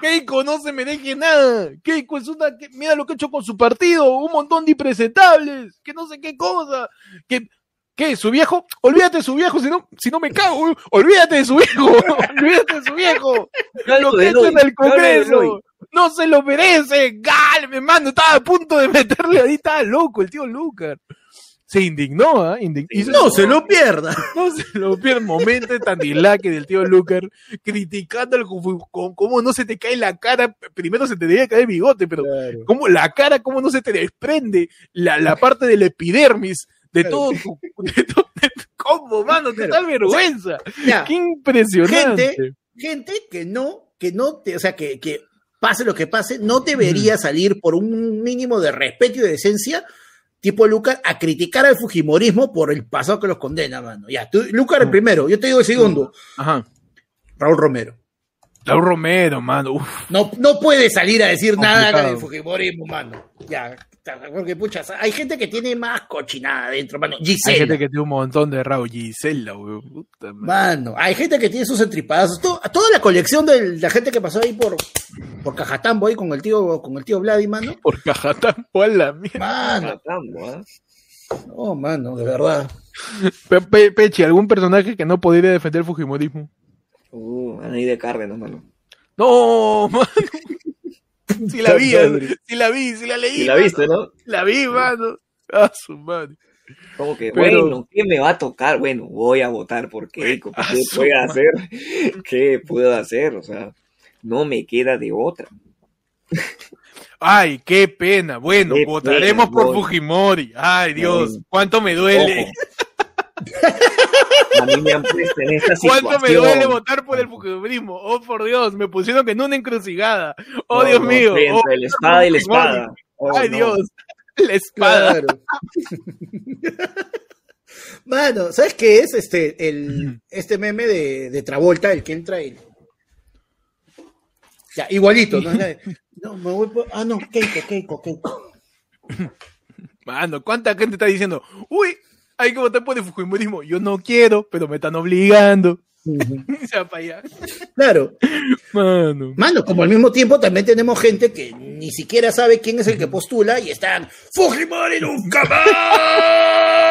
Keiko no se merece nada. Keiko es una que mira lo que ha hecho con su partido, un montón de impresentables, que no sé qué cosa, que ¿Qué? ¿Su viejo? Olvídate de su viejo, si no, si no me cago. Olvídate de su viejo. Olvídate de su viejo. Lo que hecho en el Congreso. No se lo merece. Galme, mano. Estaba a punto de meterle ahí. Estaba loco el tío Lucar. Se indignó, ¿ah? Indig- hizo- No se lo pierda. no se lo pierde momento tan dilaque del tío Lucar criticando el jufu- con cómo no se te cae la cara. Primero se te debería caer el bigote, pero cómo la cara, cómo no se te desprende la, la parte del epidermis de Claro. todo tu. De todo, de tu- ¿Cómo, mano? Te da vergüenza. Ya, Qué impresionante. Gente, gente que no, que no, te, o sea, que, que pase lo que pase, no debería salir por un mínimo de respeto y de decencia, tipo Lucar, a criticar al Fujimorismo por el pasado que los condena, mano. Ya, tú, Lucar el Mm. primero, yo te digo el segundo, Ajá. Raúl Romero. Raúl Romero, mano. Uf. No, no puede salir a decir nada del Fujimorismo, mano. Ya, porque pucha, hay gente que tiene más cochinada adentro, mano. Hay Gisela. gente que tiene un montón de Raúl. Gisela, weón. Puta madre. Mano, hay gente que tiene sus entripadazos. To- toda la colección de la gente que pasó ahí por, por Cajatambo ahí con el tío, con el tío Vladi, mano. Por Cajatán, a la mierda. Mano, Caramba, ¿ah? no, mano, de verdad. Pe- Pe- Pechi, ¿algún personaje que no podría defender el Fujimorismo? Uh, Anaí de Cárdenas, mano. No, mano. Si la vi, si la vi, si la leí. Y la mano. viste, ¿no? La vi, mano. A su madre. Como que, Pero- bueno, ¿qué me va a tocar? Bueno, voy a votar por Keiko. Ah, ¿Qué su puedo madre. hacer? ¿Qué puedo hacer? O sea, no me queda de otra. Ay, qué pena. Bueno, Qué votaremos pena, por voy. Fujimori. Ay, Dios, cuánto me duele. A mí me han puesto en esta situación. Cuánto me duele votar por el Fujimorismo. Oh, por Dios, me pusieron en una encrucijada. Oh, No, Dios no, mío. Entre Oh, la espada y la espada. Oh, Ay, no. Dios. La espada. Claro. Mano, ¿sabes qué es este el este meme de, de Travolta, el que entra y ya, igualito, ¿no? No, me voy por... Ah, no, Keiko, Keiko, Keiko. Mano, ¿cuánta gente está diciendo? Uy, hay que votar por el Fujimorismo. Yo no quiero, pero me están obligando. Se va para allá. Claro. Mano. Mano, como al mismo tiempo también tenemos gente que ni siquiera sabe quién es el que postula y están ¡Fujimori nunca más!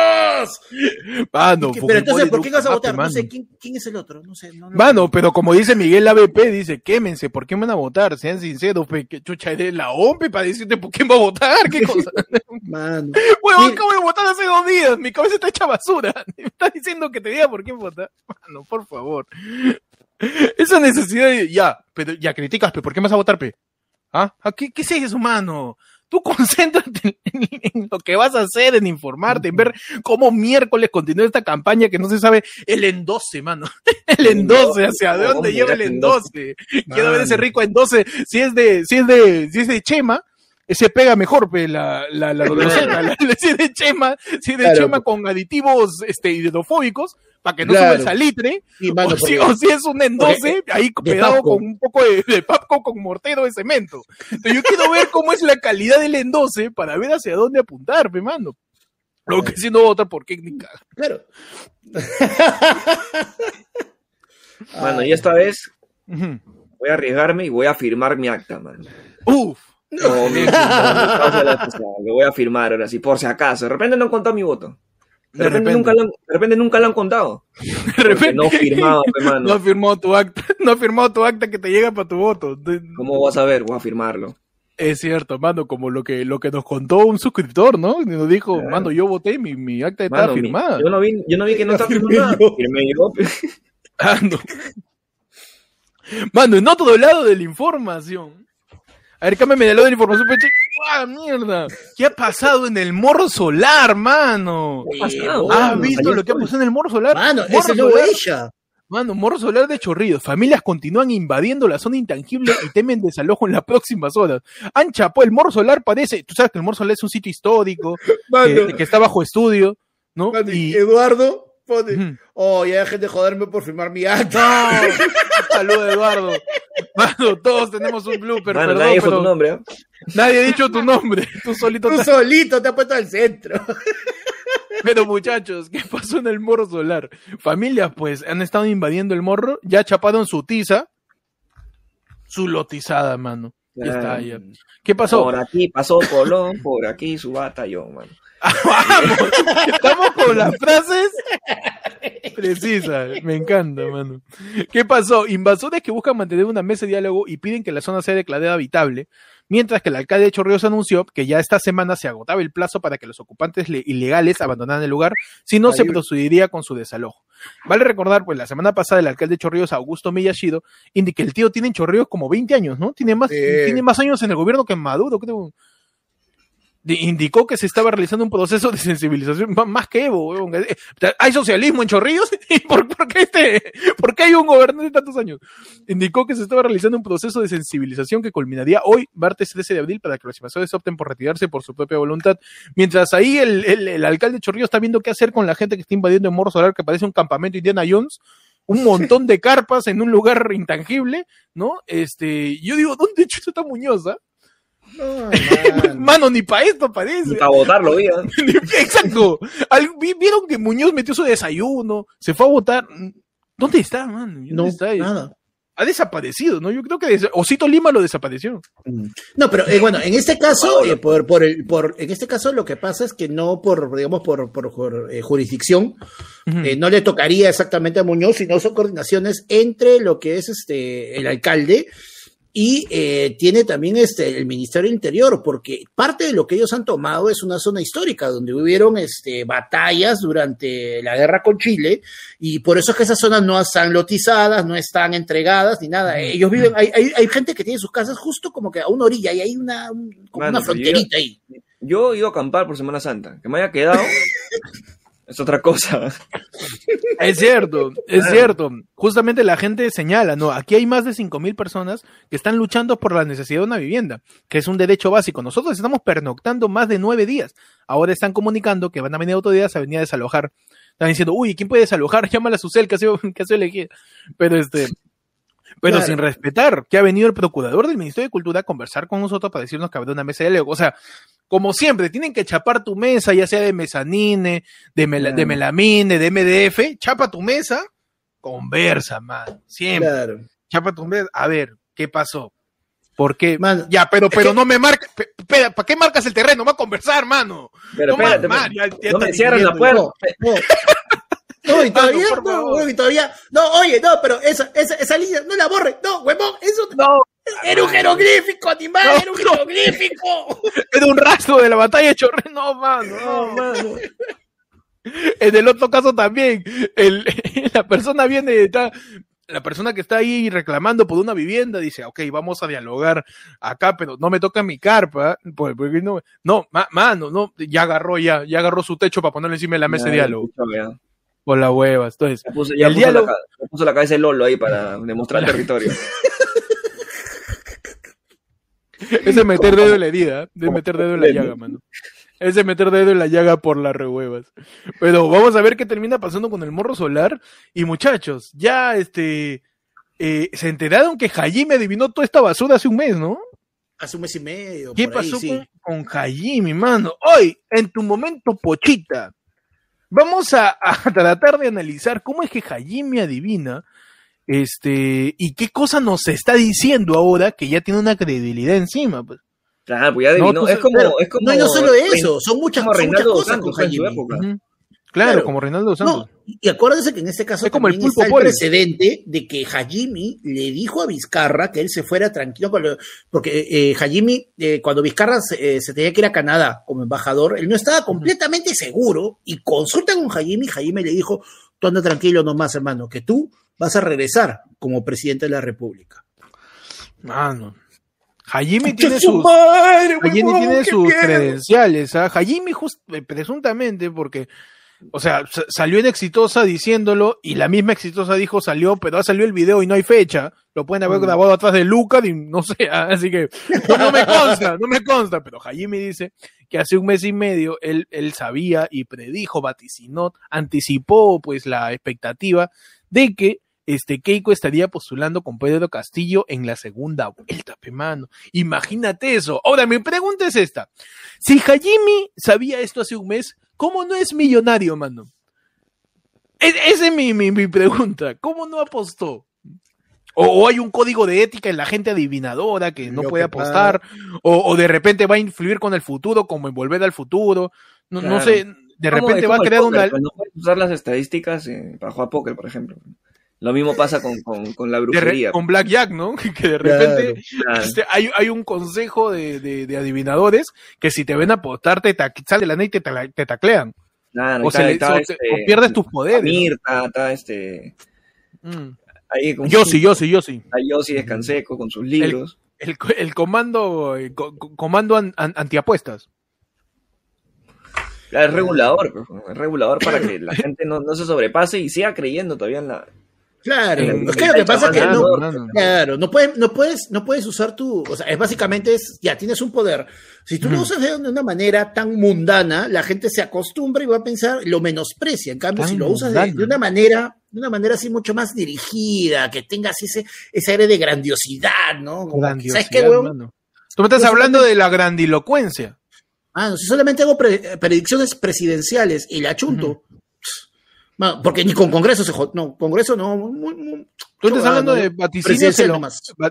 Mano, ¿Qué- Pero entonces, ¿por qué vas a votar? más, No sé mano. quién, quién es el otro, no sé. No, no- Mano, pero como dice Miguel ABP, dice, quémense, ¿por qué me van a votar? Sean sinceros, pe, que chucha eres la OMPE para decirte por quién va a votar, qué cosa. Mano. Huevón, acabo de votar hace dos días, mi cabeza está hecha basura. Me estás diciendo que te diga por quién votar. Mano, por favor. Esa necesidad de, ya, pero ya criticas, pe, ¿por qué me vas a votar, pe? ¿Ah? ¿Ah? ¿Qué, ¿Qué es eso, mano? Tú concéntrate en, en lo que vas a hacer, en informarte, en ver cómo miércoles continúa esta campaña que no se sabe el endose, mano. El endose, hacia ¿Cómo dónde lleva el endose. Quiero ver ese rico endose. Si es de, si es de, si es de Chema, ese pega mejor, pe, la, la, la la, la- si es de chema, si es de Claro. chema con aditivos, este, hidrofóbicos, para que no Claro. suba el salitre, Y, mano, o, si, porque- o si es un endose, ahí pegado Papco. con un poco de, de papco con mortero de cemento. Entonces, yo quiero ver cómo es la calidad del endose para ver hacia dónde apuntar, pe, mano. Lo que si no votar por técnica. Claro. Mano, y esta vez voy a arriesgarme y voy a firmar mi acta, mano. Uf. Como mi, Lo voy a firmar ahora sí, por si acaso. De repente no han contado mi voto. De, De repente, repente. Nunca lo han, de repente nunca lo han contado. De repente. no firmaba, pe, mano. No firmado tu acta, no ha firmado tu acta que te llega para tu voto. ¿Cómo vas a ver? Voy a firmarlo. Es cierto, mano, como lo que, lo que nos contó un suscriptor, ¿no? Y Nos dijo, Claro. mano, yo voté, mi, mi acta estaba Mano, mi- firmada. yo, no vi, yo no vi que no estaba firmada. yo. Firmé yo. Ah, no. Mano, en otro lado de la información. A ver, cámbiame de lado de la información, peche. ¡Ah, mierda! ¿Qué ha pasado en el morro solar, mano? ¿Qué ha pasado? ¿Has Mano, visto lo que ha pasado en el morro solar? Mano, Morro ese no solar- ella. Mano, morro solar de Chorrillos. Familias continúan invadiendo la zona intangible y temen desalojo en las próximas horas. Han chapó el morro solar, parece. Tú sabes que el morro solar es un sitio histórico, Mano, que, que está bajo estudio, ¿no? mano, Y, Eduardo pone, oh, ya dejen de joderme por firmar mi acta. No, saludos Eduardo. Mano, todos tenemos un blooper, Mano, perdón, nadie dijo pero tu nombre. ¿eh? nadie ha dicho tu nombre. Tú solito. Tú te- solito te has puesto al centro. Pero muchachos, ¿qué pasó en el morro solar? Familias, pues, han estado invadiendo el morro, ya chaparon su tiza, su lotizada, mano. Ya está, ya. ¿Qué pasó? Por aquí pasó Colón, por aquí su batallón, mano. Vamos, estamos con las frases precisas. Me encanta, mano. ¿Qué pasó? Invasores que buscan mantener una mesa de diálogo y piden que la zona sea declarada habitable, mientras que el alcalde de Chorrillos anunció que ya esta semana se agotaba el plazo para que los ocupantes le- ilegales abandonaran el lugar, si no se procedería con su desalojo. Vale recordar, pues la semana pasada el alcalde de Chorrillos, Augusto Miyashido, indica que el tío tiene en Chorrillos como 20 años, ¿no? Tiene más, Sí. tiene más años en el gobierno que Maduro, creo indicó que se estaba realizando un proceso de sensibilización más que Evo. weón. Eh, ¿Hay socialismo en Chorrillos? ¿Y por, por qué este, por qué hay un gobernante de tantos años? Indicó que se estaba realizando un proceso de sensibilización que culminaría hoy, martes 13 de abril, para que los invasores opten por retirarse por su propia voluntad. Mientras ahí el, el- el alcalde de Chorrillos está viendo qué hacer con la gente que está invadiendo el Morro Solar, que parece un campamento Indiana Jones. Un montón de carpas en un lugar intangible, ¿no? Este, yo digo, ¿dónde chucha está Muñoz? ah? No, man. Mano, ni para esto parece. Ni para votarlo, oiga. Exacto. Vieron que Muñoz metió su desayuno, se fue a votar. ¿Dónde está, man? ¿Dónde No, está? nada. Ha desaparecido, ¿no? Yo creo que Osito Lima lo desapareció. Mm. No, pero eh, bueno, en este caso, eh, por, por el, por, en este caso lo que pasa es que no por, digamos, por, por, eh, jurisdicción, eh, no le tocaría exactamente a Muñoz, sino son coordinaciones entre lo que es este el alcalde y eh, tiene también este el Ministerio del Interior, porque parte de lo que ellos han tomado es una zona histórica donde hubieron este batallas durante la guerra con Chile y por eso es que esas zonas no están lotizadas, no están entregadas ni nada. Ellos viven, hay, hay, hay gente que tiene sus casas justo como que a una orilla y hay una, un- como Mano, una yo- fronterita ahí. Yo he ido a acampar por Semana Santa. Que me haya quedado es otra cosa. Es cierto, es cierto. Justamente la gente señala, ¿no? Aquí hay más de 5.000 personas que están luchando por la necesidad de una vivienda, que es un derecho básico. Nosotros estamos pernoctando más de nueve días. Ahora están comunicando que van a venir autoridades a venir a desalojar. Están diciendo, uy, ¿quién puede desalojar? Llámala a Susel, que ha sido, que ha sido elegida. Pero este, pero Claro. sin respetar que ha venido el procurador del Ministerio de Cultura a conversar con nosotros para decirnos que habrá una mesa de diálogo. O sea, como siempre, tienen que chapar tu mesa, ya sea de mezanine, de, mela- de melamine, de MDF, chapa tu mesa, conversa, man. Siempre. Claro. Chapa tu mesa. A ver, ¿qué pasó? ¿Por qué? Man, ya, pero, pero que- no me marca. Espera, ¿para qué marcas el terreno? Va a conversar, mano. Pero No, espérate, man, man, ya- ya no me cierran la puerta. No, no. No, y todavía, no, y todavía, no, oye, no, pero esa, esa, esa línea, no la borre, no, huevón, eso No, era un jeroglífico, animal, No, era un no. jeroglífico. era un rastro de la batalla de Chorre. No, mano. No, mano. En el otro caso también, el, la persona viene, está, la persona que está ahí reclamando por una vivienda dice, ok, vamos a dialogar acá, pero no me toca mi carpa, por- porque no, no, ma- mano, no, ya agarró ya, ya agarró su techo para ponerlo encima de la mesa de diálogo. Por las huevas, entonces, Ya puso, ya El puso diálogo- la, puso la cabeza de Lolo ahí para demostrar territorio. Ese es meter dedo en la herida, de meter dedo en la llaga, mano. Ese es meter dedo en la llaga por las rehuevas. Pero vamos a ver qué termina pasando con el morro solar. Y muchachos, ya este eh, se enteraron que Hajime adivinó toda esta basura hace un mes, ¿no? Hace un mes y medio. ¿Qué por ahí, pasó sí. con, con Hajime, mano? Hoy, en tu momento, Pochita, vamos a, a tratar de analizar cómo es que Hajime adivina este y qué cosa nos está diciendo ahora que ya tiene una credibilidad encima. Pues. Claro, pues ya adivinó. tú es sabes, como, Claro, es como. no, no solo eso, son muchas, son muchas cosas con Hajime. Claro, Claro. como Reinaldo Santos. No, y acuérdense que en este caso Es como el también pulpo está el Poli. precedente de que Hajimi le dijo a Vizcarra que él se fuera tranquilo, porque eh, Hajimi, eh, cuando Vizcarra se, eh, se tenía que ir a Canadá como embajador, él no estaba completamente seguro y consulta con Hajimi, Hajimi le dijo, tú anda tranquilo nomás, hermano, que tú vas a regresar como presidente de la República. Mano. Hajime ¡Concha tiene su sus, madre, huevón, tiene sus credenciales. ¿ah? Hajime just- eh, presuntamente porque, o sea, sa- salió en Exitosa diciéndolo y la misma Exitosa dijo salió, pero ha salido el video y no hay fecha. Lo pueden haber grabado atrás de Lucas y no sé, ah, así que no, no me consta, no me consta, pero Hajime dice que hace un mes y medio él, él sabía y predijo, vaticinó, anticipó pues la expectativa de que este Keiko estaría postulando con Pedro Castillo en la segunda vuelta, pe mano. Imagínate eso. Ahora, mi pregunta es esta. Si Hajimi sabía esto hace un mes, ¿cómo no es millonario, mano? Es- esa es mi, mi, mi pregunta. ¿Cómo no apostó? O, o hay un código de ética en la gente adivinadora que no Lo puede que apostar, o, o de repente va a influir con el futuro, como en volver al futuro. No, no sé, de repente va a crear póker, una... pues, no puedes usar las estadísticas eh, para jugar póker, por ejemplo. Lo mismo pasa con, con, con la re- brujería. con Blackjack, ¿no? Que de repente Claro. este, hay, hay un consejo de, de- de adivinadores que si te ven apostar, te ta- sale de la neta y te, te taclean. Claro, O, está- se le- está, o este, te- o pierdes tus poderes. Amir, está, está, este. Mm. Ahí con, Yo sí, yo sí, yo sí. Está Yossi Descanseco con sus libros. El, el comando, el co- co- comando an- an- antiapuestas. Es regulador, pues, es regulador para que la gente no, no se sobrepase y siga creyendo todavía en la. Claro, En- es que lo que pasa es que no. Claro, no puedes, no puedes, no puedes usar tu, o sea, es básicamente es, ya tienes un poder. Si tú lo usas de una manera tan mundana, la gente se acostumbra y va a pensar, lo menosprecia. En cambio, Tan si lo usas de, una manera, de una manera así mucho más dirigida, que tenga así ese, ese aire de grandiosidad, ¿no? Como Grandiosidad, ¿Sabes qué, mano. Tú me estás hablando de la grandilocuencia. Ah, no, si solamente hago pre- predicciones presidenciales y la chunto. Porque ni con Congreso se jod- No, Congreso no. muy- muy- Tú estás hablando de vaticinios,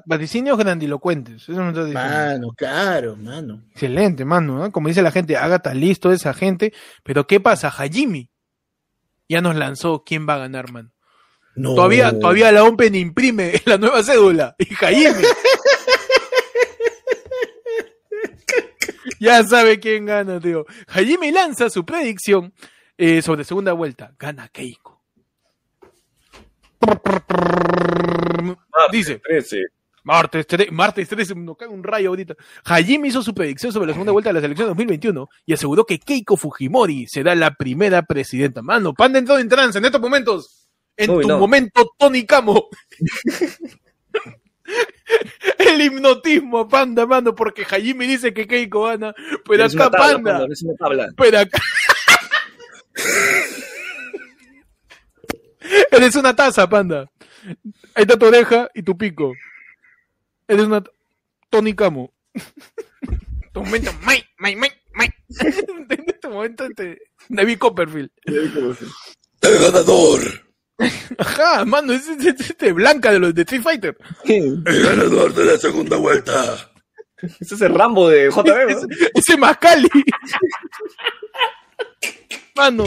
vaticinios grandilocuentes. Eso me estás diciendo. Mano, claro, mano. Excelente, mano. ¿no? Como dice la gente, Agatha, listo esa gente. Pero ¿qué pasa? Hajimi ya nos lanzó quién va a ganar, mano. No. Todavía, todavía la OMPEN imprime la nueva cédula. Y Hajimi. ya sabe quién gana, tío. Hajimi lanza su predicción eh, sobre segunda vuelta. Gana Keiko. Dice, 13. Martes 13, martes 13, nos cae un rayo ahorita. Hajime hizo su predicción sobre la segunda vuelta de las elecciones 2021 y aseguró que Keiko Fujimori será la primera presidenta. Mano, Panda entró en trance en estos momentos. En Uy, tu no. momento, Tony Camo. El hipnotismo, Panda, mano, porque Hajime dice que Keiko gana, pero una acá tabla, Panda, Panda, pero acá... Eres una taza, Panda. Ahí está tu oreja y tu pico. Eres una Tony Camo. tu momento, Mike, Mike, Mike, Mike. en tu momento, este, David Copperfield. El ganador. Ajá, mano, es, es- es este Blanca de los de Street Fighter. El ganador de la segunda vuelta. Ese es el Rambo de JB, ¿no? Ese Mascali. Mano.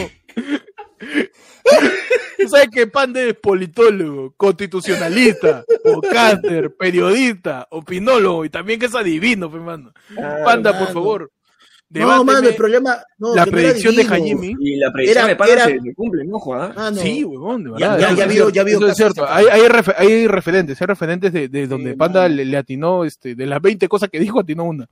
Tú sabes que Panda es politólogo, constitucionalista, podcaster, periodista, opinólogo y también que es adivino, pe, mano. Panda, por favor. No, mano, el problema. No, la predicción de. Hajimi. Y la predicción Era- de Panda era- se, se cumple, ¿no, Juan? Ah, no. Sí, huevón, de verdad. ya- vio- cierto, ya vio eso es cierto. Hay, hay, refe- hay referentes, hay referentes de, de donde Sí, Panda le atinó, este, de las 20 cosas que dijo, atinó una.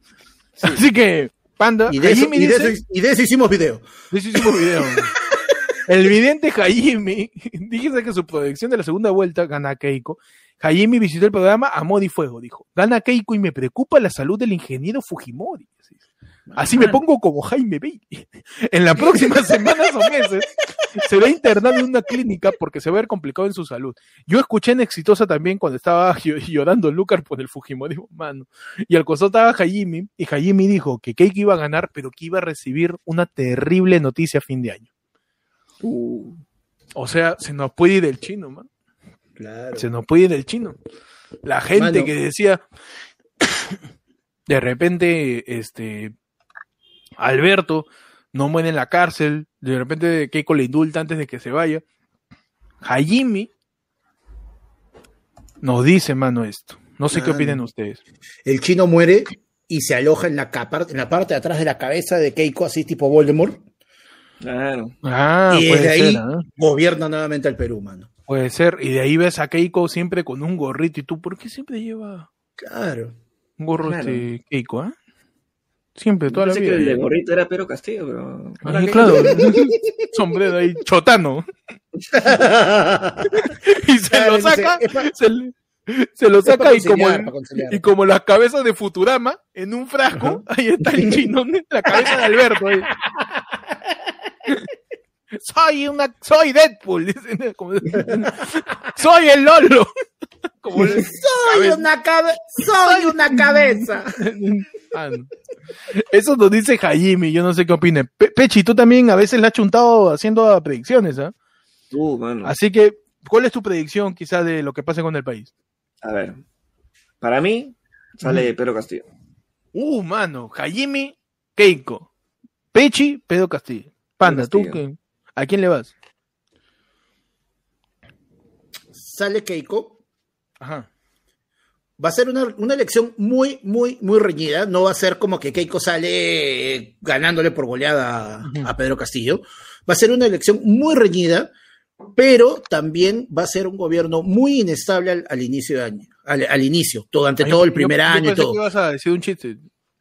Así que, Panda, Y de, eso, Hajimi y, de dice- eso, y de eso hicimos video. De eso hicimos video. El vidente Jaime dice que su predicción de la segunda vuelta gana a Keiko Jaime visitó el programa Amor y Fuego, dijo. Gana Keiko y me preocupa la salud del ingeniero Fujimori. Así, me pongo como Jaime Bailey. En las próximas semanas o meses se va a internar en una clínica porque se va a ver complicado en su salud. Yo escuché en Exitosa también cuando estaba llo- llorando Lucas por el Fujimori, mano. Y al costado estaba Jaime, y Jaime dijo que Keiko iba a ganar, pero que iba a recibir una terrible noticia a fin de año. Uh, O sea, se nos puede ir el chino, man. Claro. Se nos puede ir el chino. La gente Mano. que decía, de repente, este, Alberto no muere en la cárcel, de repente Keiko le indulta antes de que se vaya. Jaime nos dice, mano, esto. No sé qué opinan ustedes. El chino muere y se aloja en la, capa- en la parte de atrás de la cabeza de Keiko, así tipo Voldemort. claro. Ah, y puede desde ahí ser, ¿ah? gobierna nuevamente al Perú, mano. Puede ser. Y de ahí ves a Keiko siempre con un gorrito. ¿Y tú por qué siempre lleva Claro. un gorro Claro. este Keiko, ah? Siempre, toda la Pensé vida. que el de gorrito era Pedro Castillo, pero. ahora Ah, que- claro. Sombrero ahí, chotano. Y se Claro, lo saca, se, le- se lo saca y como, el- y como las cabezas de Futurama en un frasco, ahí está el chino, la cabeza de Alberto. ahí. Soy una, soy Deadpool, dicen, como- soy el Lolo. Como el- Soy una cabeza, soy una cabeza. Ah, no. Eso nos dice Jaime, yo no sé qué opine. Pe- Pechi, tú también a veces la has chuntado haciendo predicciones, ¿ah? Uh, mano. Así que, ¿cuál es tu predicción quizá de lo que pase con el país? A ver. Para mí, sale Pedro Castillo. Uh, mano, Jaime, Keiko, Pechi, Pedro Castillo. Panda, ¿tú Castillo. qué? ¿A quién le vas? Sale Keiko. Ajá. Va a ser una, una elección muy, muy, muy reñida. No va a ser como que Keiko sale eh, ganándole por goleada a, Pedro Castillo. Va a ser una elección muy reñida, pero también va a ser un gobierno muy inestable al, al inicio de año. Al, al inicio, durante Ay, todo el primer yo año y todo. que ibas a decir un chiste.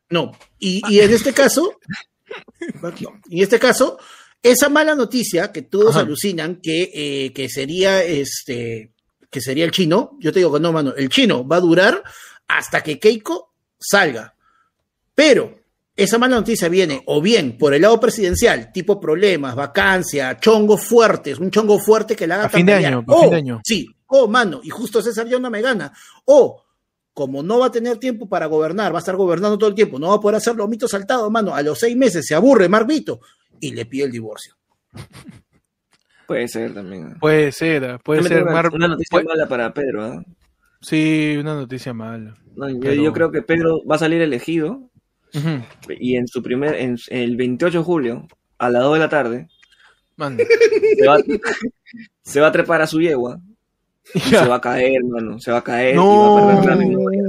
No, y, y en este caso, no, en este caso, esa mala noticia que todos Ajá. alucinan que, eh, que sería este que sería el chino, yo te digo que no, mano, el chino va a durar hasta que Keiko salga. Pero esa mala noticia viene o bien por el lado presidencial, tipo problemas, vacancia, chongos fuertes, un chongo fuerte que le haga A fin de año, a O, fin de año. Sí, o mano, y justo César ya no me gana. O como no va a tener tiempo para gobernar, va a estar gobernando todo el tiempo, no va a poder hacer los mitos saltados, mano, a los seis meses se aburre Marvito y le pide el divorcio. Puede ser también. Puede ser, puede ser. una, Mar- una noticia puede- mala para Pedro. ¿ah? Sí, una noticia mala. No, yo, Pero- yo creo que Pedro va a salir elegido y en su primer, en el 28 de julio, a las 2 de la tarde, se va, se va a trepar a su yegua y se va a caer, mano. Se va a caer No. y va a perder la memoria.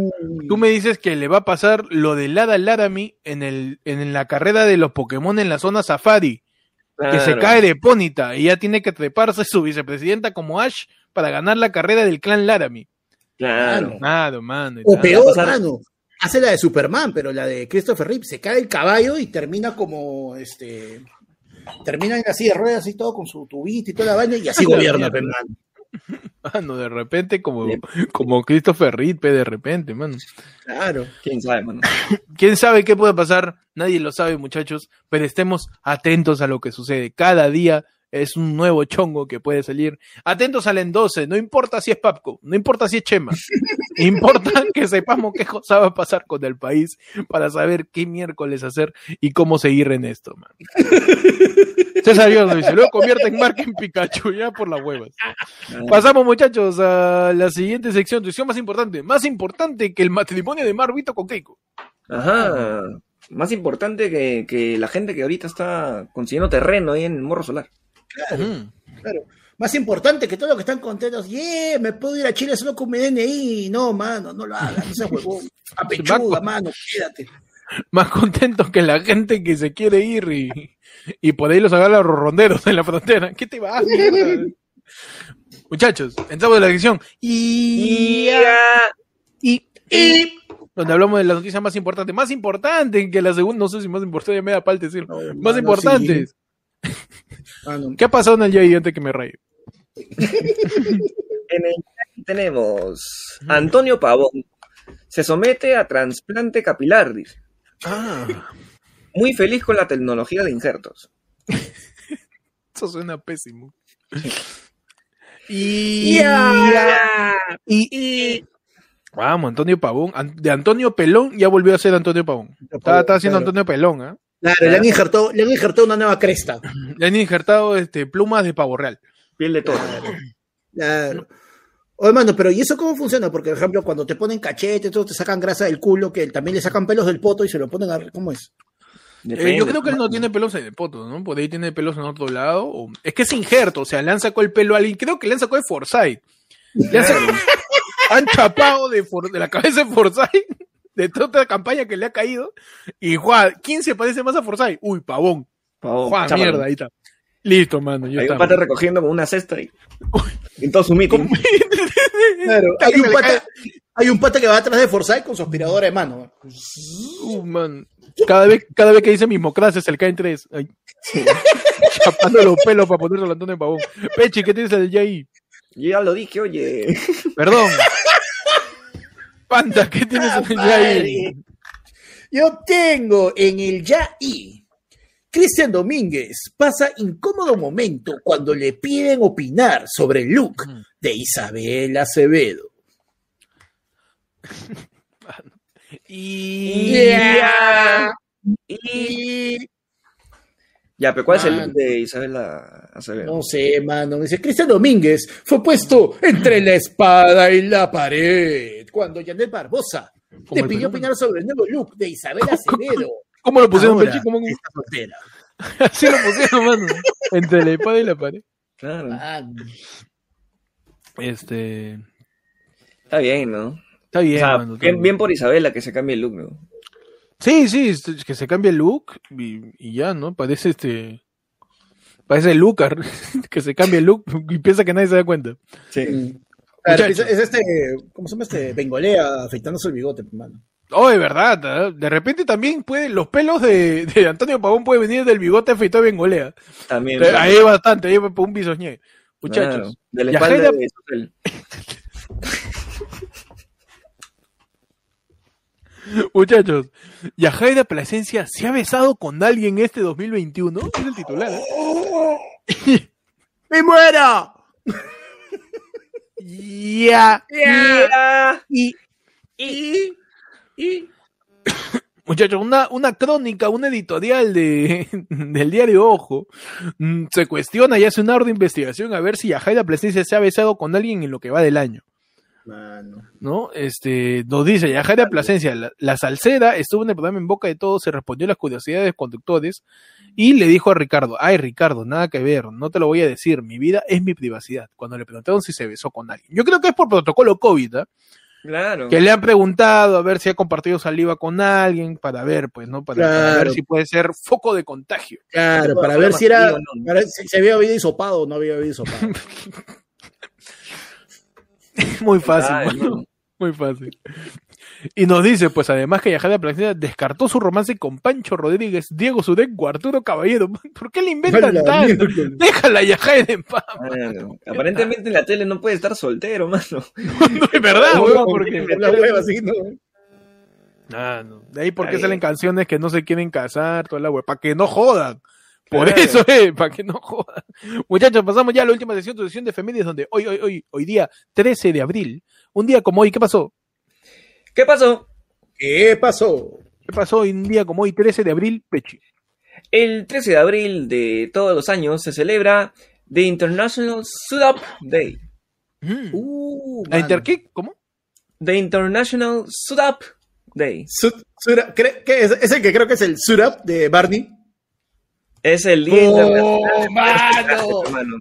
Tú me dices que le va a pasar lo de Lada Laramie en, el, en la carrera de los Pokémon en la zona Safari, que se Claro. cae de Pónita y ya tiene que treparse su vicepresidenta como Ash para ganar la carrera del clan Laramie. Claro. Nada, mano. O peor, pasar- mano, hace la de Superman, pero la de Christopher Reeve, se cae el caballo y termina como este termina silla de ruedas y todo con su tubito y toda la vaina y así gobierna, mierda. mano. Mano, de repente como, como Christopher Reed, de repente, mano. Claro. ¿Quién sabe, mano? ¿Quién sabe qué puede pasar? Nadie lo sabe, muchachos, pero estemos atentos a lo que sucede. Cada día es un nuevo chongo que puede salir. Atentos al en 12, no importa si es Papco, no importa si es Chema. importa que sepamos qué cosa va a pasar con el país para saber qué miércoles hacer y cómo seguir en esto, man. César dice, luego convierte en marca en Pikachu, ya por las huevas. Pasamos, muchachos, a la siguiente sección, sección más importante, más importante que el matrimonio de Marvito con Keiko. Ajá. Más importante que, que la gente que ahorita está consiguiendo terreno ahí en el Morro Solar. Ujú. Claro. Más importante que todos los que están contentos, yeah, me puedo ir a Chile solo con mi DNI. No, mano, no lo hagas, no seas huevón. A pechuga, mano, quédate. más contentos que la gente que se quiere ir y, y por ahí los agarra los ronderos en la frontera. ¿Qué te vas? Muchachos, entramos en la sección y, y, y donde hablamos de la noticia más importante, más importante que la segunda, no sé si más importante, me da falta decir, No, más mano, importantes. sí. Mano, ¿Qué ha pasado en el Jay antes que me raye? En el tenemos Antonio Pavón. Se somete a trasplante capilar, dice. Ah, Muy feliz con la tecnología de injertos. eso suena pésimo. Y, Y, Vamos, Antonio Pavón. De Antonio Pelón ya volvió a ser Antonio Pavón. Estaba, estaba haciendo Claro. Antonio Pelón, ¿ah? Claro, le han injertado, le han injertado una nueva cresta. Le han injertado este, plumas de pavo real. Piel de toro. Claro. Oye, mano, pero ¿y eso cómo funciona? Porque, por ejemplo, cuando te ponen cachete, todo, te sacan grasa del culo, que también le sacan pelos del poto y se lo ponen a... ¿Cómo es? Eh, yo creo que él no tiene pelos en el poto, ¿no? Por ahí tiene pelos en otro lado. o- Es que es injerto, o sea, le han sacado el pelo a alguien. Creo que le han sacado de Forsyth. Le han, sacado- han chapado de, For- de la cabeza de Forsyth, de toda la campaña que le ha caído. Y Juan, ¿quién se parece más a Forsyth? Uy, pavón. Pavón, Juan, mierda, ahí está. Listo, mano. Hay un pata recogiendo con una cesta y en todo su meeting. Claro, hay un, pata, hay un pata que va atrás de Forsyth con su aspiradora de mano. Uh, man. Cada vez, cada vez que dice mismocracia se le caen tres. Ay. Chapando los pelos para ponerse al Antonio Pavón. Pechi, ¿qué tienes el ahí? Yo ya lo dije, oye. Perdón. Panda, ¿qué tienes en el? Madre. Yo tengo en el ya y Cristian Domínguez pasa incómodo momento cuando le piden opinar sobre el look de Isabel Acevedo. Y... Y Ya, pero ¿cuál es el look de Isabela Acevedo? no sé, mano, dice Cristian Domínguez fue puesto entre la espada y la pared cuando Janet Barbosa el pidió opinar sobre el nuevo look de Isabel Acevedo. ¿Cómo lo pusieron, Ahora? ¿Cómo- está soltera. Así lo pusieron, mano. Entre la espada y la pared. Claro. Man. Este... Está bien, ¿no? Está bien, o sea, mano, está bien, bien por Isabela que se cambie el look, ¿no? Sí, sí, es- que se cambie el look y, y ya, ¿no? Parece este... Parece Lucar, que se cambie el look y piensa que nadie se da cuenta. Sí. Claro, es, este, ¿cómo se llama este? Bengolea afeitándose el bigote, mano. Oh, de verdad, ¿ah? de repente también puede, los pelos de, de Antonio Pavón pueden venir del bigote afeitado de Bengolea. También. Eh, Ahí hay bastante, ahí por un bisoñé. Muchachos, Claro, de la espalda Jaira- de muchachos, Yajaira Plasencia se ha besado con alguien este 2021. Es el titular, ¿eh? ¡Me muero! Ya. Y, y, y, Muchachos, una, una crónica, una editorial de, del diario Ojo mm, se cuestiona y hace una orden de investigación a ver si Yajaira Plasencia se ha besado con alguien en lo que va del año. Mano. ¿no? Este, nos dice Yajaira Plasencia, la, la salsera estuvo en el programa En Boca de Todos, se respondió a las curiosidades de los conductores y le dijo a Ricardo, ay Ricardo, nada que ver, no te lo voy a decir, mi vida es mi privacidad, cuando le preguntaron si se besó con alguien. Yo creo que es por protocolo COVID, ¿ah? Claro. que le han preguntado a ver si ha compartido saliva con alguien, para ver, pues, ¿no? Para, ver si puede ser foco de contagio. Claro, para ver si era. para si, si había habido hisopado o no había habido hisopado. Muy fácil, Ay, mano. no. Muy fácil. Y nos dice, pues además que Yajaira Plasencia descartó su romance con Pancho Rodríguez, Diego Sudenco, Arturo Caballero. ¿Por qué le inventan La tanto? miércoles. Déjala Yajaira en paz. Claro. Aparentemente en la tele no puede estar soltero, mano. No es verdad, huevón, porque... por la hueva, así, ¿no? Ah, no. De ahí porque salen canciones que no se quieren casar, toda la wea, para que no jodan. Por Claro. eso es, para que no jodan. Muchachos, pasamos ya a la última sesión, tu sesión de efemérides, donde hoy, hoy, hoy, hoy día 13 de abril, un día como hoy, ¿qué pasó? ¿Qué pasó? ¿Qué pasó? ¿Qué pasó hoy, un día como hoy, 13 de abril, Pechi? El 13 de abril de todos los años se celebra The International Suit Up Day. Mm. Uh, ¿La mano. Interkick? ¿Cómo? The International Suit Up Day. Cre- ¿qué es? ¿Es el que creo que es el suit up de Barney? Es el día Oh, internacional mano. hermano.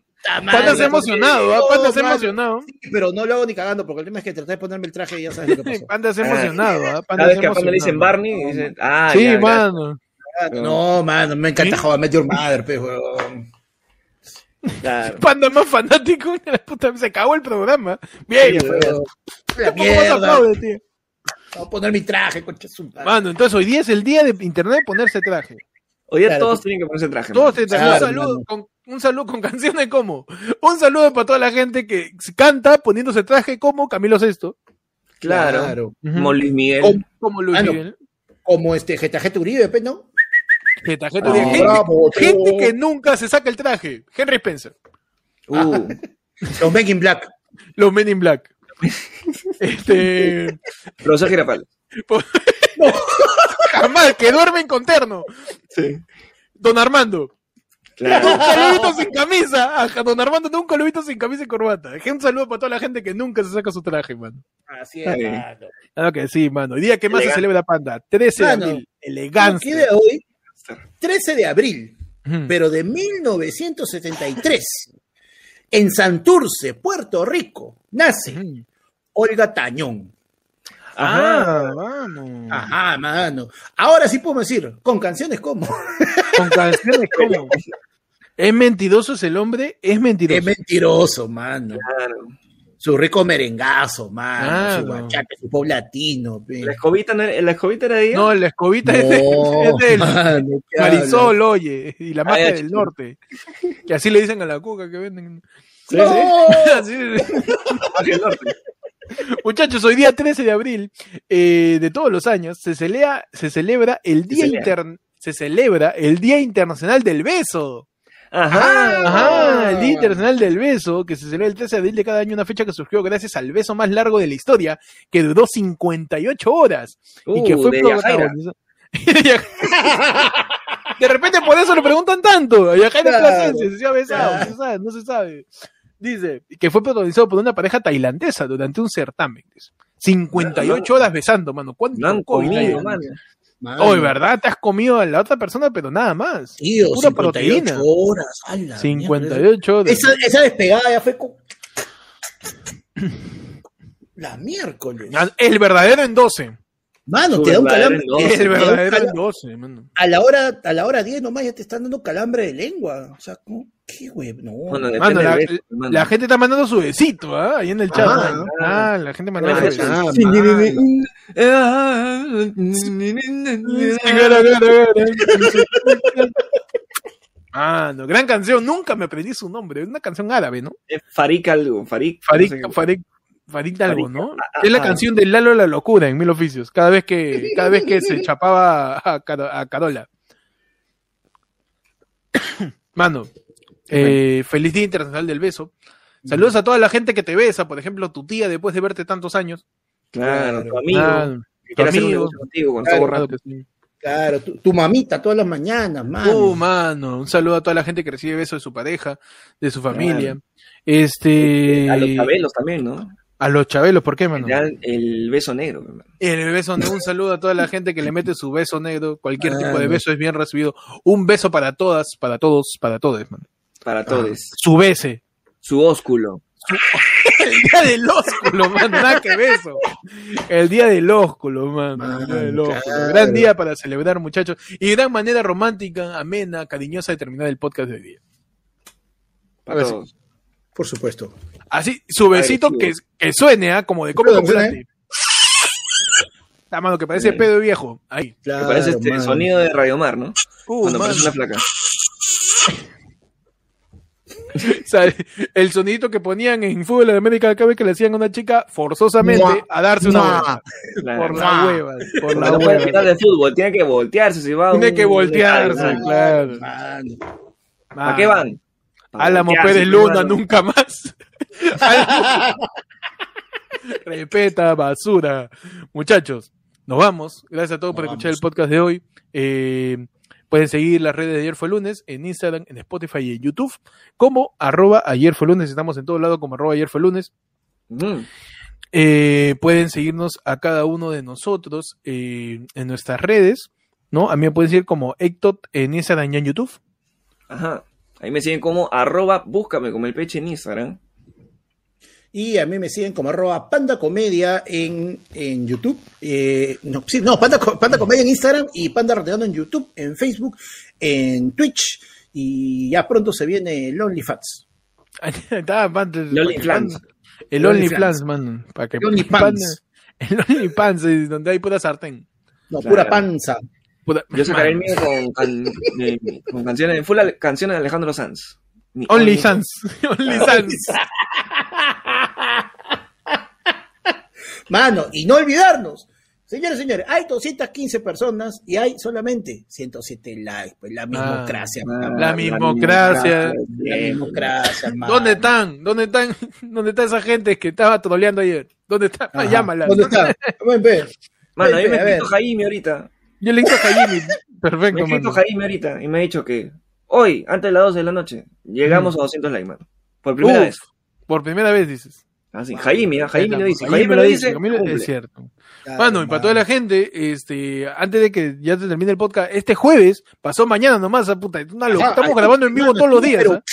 Panda se ha emocionado, ¿ah? Panda se ha emocionado. Pero no lo hago ni cagando, porque el tema es que traté de ponerme el traje y ya sabes lo que pasó. Panda se ha Ah. emocionado, ¿ah? Panda Cada vez que a Panda le dicen. Barney, dicen, ah, Sí, ya, ya. mano. No, mano, me encanta ¿Sí? I Met Your Mother, weón. Claro. Panda más fanático, la puta, se acabó el programa. Bien, Sí. La ¿Cómo más mierda. aplaude, tío? Voy a poner mi traje, concha su madre. Mano, entonces hoy día es el día de internet de ponerse traje. Hoy día Claro, todos tú- tienen que ponerse traje. Todos mano. te- un Claro, saludo con un saludo con canciones como un saludo para toda la gente que canta poniéndose traje como Camilo Sesto, Claro. Ujú. Como Luis Miguel. Como, como Luis Ah, no. Miguel. como este Uribe, pues, ¿no? Jeta, gente, Ah, gente- bravo, gente tú. que nunca se saca el traje. Henry Spencer. Uh, Los Men in Black. Los Men in Black. este. profesor Girapal. Jamás, que duermen con terno. Don Armando. Claro. Un calvito sin camisa. Ajá, Don Armando de un calvito sin camisa y corbata. Un saludo para toda la gente que nunca se saca su traje, mano. Así es, mano. Claro que sí, mano. El día que más se celebra Panda. 13 de abril. ¿Qué Elegancia. de hoy? 13 de abril, pero de 1973. En Santurce, Puerto Rico, nace. Olga Tañón. Ah, vamos. Ajá, mano. Ahora sí podemos decir, con canciones como. Con canciones como. ¿Es mentiroso es el hombre? Es mentiroso. Es mentiroso, mano. Claro. Su rico merengazo, mano. Su Claro. bachata, su pop latino. pe. La escobita, no era, la escobita era de ella. No, la escobita es de, es del mano, ¿qué Marisol, oye, y la Ah, magia del norte. Que así le dicen a la cuca que venden. Sí, sí. Muchachos, hoy día 13 de abril eh, de todos los años se celebra, se celebra el día celebra. inter- se celebra el Día Internacional del Beso. Ajá. Ajá, el Día Internacional del Beso, que se celebra el 13 de abril de cada año, una fecha que surgió gracias al beso más largo de la historia, que duró 58 horas y que Uh, fue de protagonizado. de repente por eso le preguntan tanto. A Yajaira Claro. Plasencia, si se ha besado, Claro. no se sabe, no se sabe. Dice que fue protagonizado por una pareja tailandesa durante un certamen. dice. 58 horas besando, mano. ¿Cuánto No han comido, mano. Oh, ¿verdad? Te has comido a la otra persona, pero nada más. Tío, Pura 58 proteína. horas. a la mierda. 58 horas. Esa, esa despegada ya fue con... La miércoles. Ah, El verdadero en 12. Mano, te da un calambre. en doce. te El da un verdadero en calam- 12, mano. A la hora, a la hora 10 nomás ya te están dando calambre de lengua. O sea, ¿cómo? ¿qué güey? No. Bueno, Mano, la, del beso, mano. la gente está mandando su besito, ¿ah? Ahí en el chat. Ah, ¿no? Ah, la gente mandando su Ah, besito. Ah, no, gran canción. Nunca me aprendí su nombre. Es una canción árabe, ¿no? Es Farik algo, Farik. Farik, no sé qué. Farik, Farik algo, ¿no? ah, Es la ah. canción de Lalo la locura en Mil Oficios. Cada vez que, cada vez que se chapaba a, Caro- a Carola. Mano, eh, feliz Día Internacional del Beso. Saludos a toda la gente que te besa, por ejemplo, tu tía después de verte tantos años. Claro, tu amigo. Ah, que quiere tu amigo. contigo Claro, claro que sí. Claro, tu, tu mamita todas las mañanas, mano. Uh, mano, un saludo a toda la gente que recibe besos de su pareja, de su familia. Este. A los chabelos también, ¿no? A los chabelos, ¿por qué, mano? El beso negro, hermano. El beso negro, un saludo a toda la gente que le mete su beso negro. Cualquier Ah, tipo de beso es bien recibido. Un beso para todas, para todos, para todos, mano. Para todos. Su bese. Su ósculo. El día del ósculo, mano, nada que beso. El día del ósculo, mano. El día del ósculo. claro. Gran día para celebrar, muchachos. Y gran manera romántica, amena, cariñosa de terminar el podcast de hoy día. Para todos. Por supuesto. Así, su besito que, que suene, ¿ah? como de Perdón, chocolate. La mano que parece Sí. pedo viejo. Ahí. Claro, parece este mano. sonido de Radiomar, ¿no? Uh, Cuando mano. aparece una flaca. O sea, el sonidito que ponían en Fútbol de América cada vez que le hacían a una chica forzosamente Mua. a darse una. Claro. Por la hueva. Por la no puede hueva. quitar de fútbol, tiene que voltearse si va Tiene un- que voltearse, Claro. claro. Mano. ¿Para qué van? Álamo Pérez Luna, nunca más. Respeta, basura. Muchachos, nos vamos. Gracias a todos por escuchar el podcast de hoy. Eh, pueden seguir las redes de Ayer fue lunes en Instagram, en Spotify y en YouTube como arroba ayer fue lunes. Estamos en todo lado como arroba ayer fue lunes. Mm. Eh, pueden seguirnos a cada uno de nosotros eh, en nuestras redes, ¿no? A mí me pueden seguir como Ectot en Instagram y en YouTube. Ajá. Ahí me siguen como arroba, búscame como el peche en Instagram. Y a mí me siguen como arroba panda comedia en, en YouTube. Eh, no, sí, no, panda, panda comedia en Instagram y panda Rateando en YouTube, en Facebook, en Twitch. Y ya pronto se viene el OnlyFans. Está, man, El OnlyFans. El El OnlyFans, OnlyFans. man. Para que El OnlyFans. El OnlyFans, es donde hay pura sartén. No, Claro. pura panza. Puta, Yo sacaré el mío con, can- de- con canciones de full canciones de Alejandro Sanz. Mi Only Sans. Only Sans. Mano, y no olvidarnos. Señores, señores, hay 215 personas y hay solamente 107 likes. Pues la mismocracia. Ah. La mismocracia. La mismocracia, mano. ¿Dónde están? ¿Dónde están? ¿Dónde está esa gente que estaba troleando ayer? ¿Dónde está? Ajá. Llámala. ¿Dónde está? Ven, ven. Mano, a mí me escrito Jaime ahorita. Yo le hice a Jaime. Me ha Perfecto, escrito mano. Jaime ahorita y me ha dicho que hoy, antes de las 12 de la noche, llegamos a 200 likes, mano. Por primera Uf, vez. Por primera vez dices. Así, Jaime, ¿ah? Jaime lo dice. Jaime Jaime lo dice. Jaime lo- cumple. es cierto. Claro, Mano, y para toda la gente, este, antes de que ya se termine el podcast, este jueves, pasó mañana nomás, ah, puta, es una estamos ay, grabando en vivo mano, todos los días, pero- ¿ah?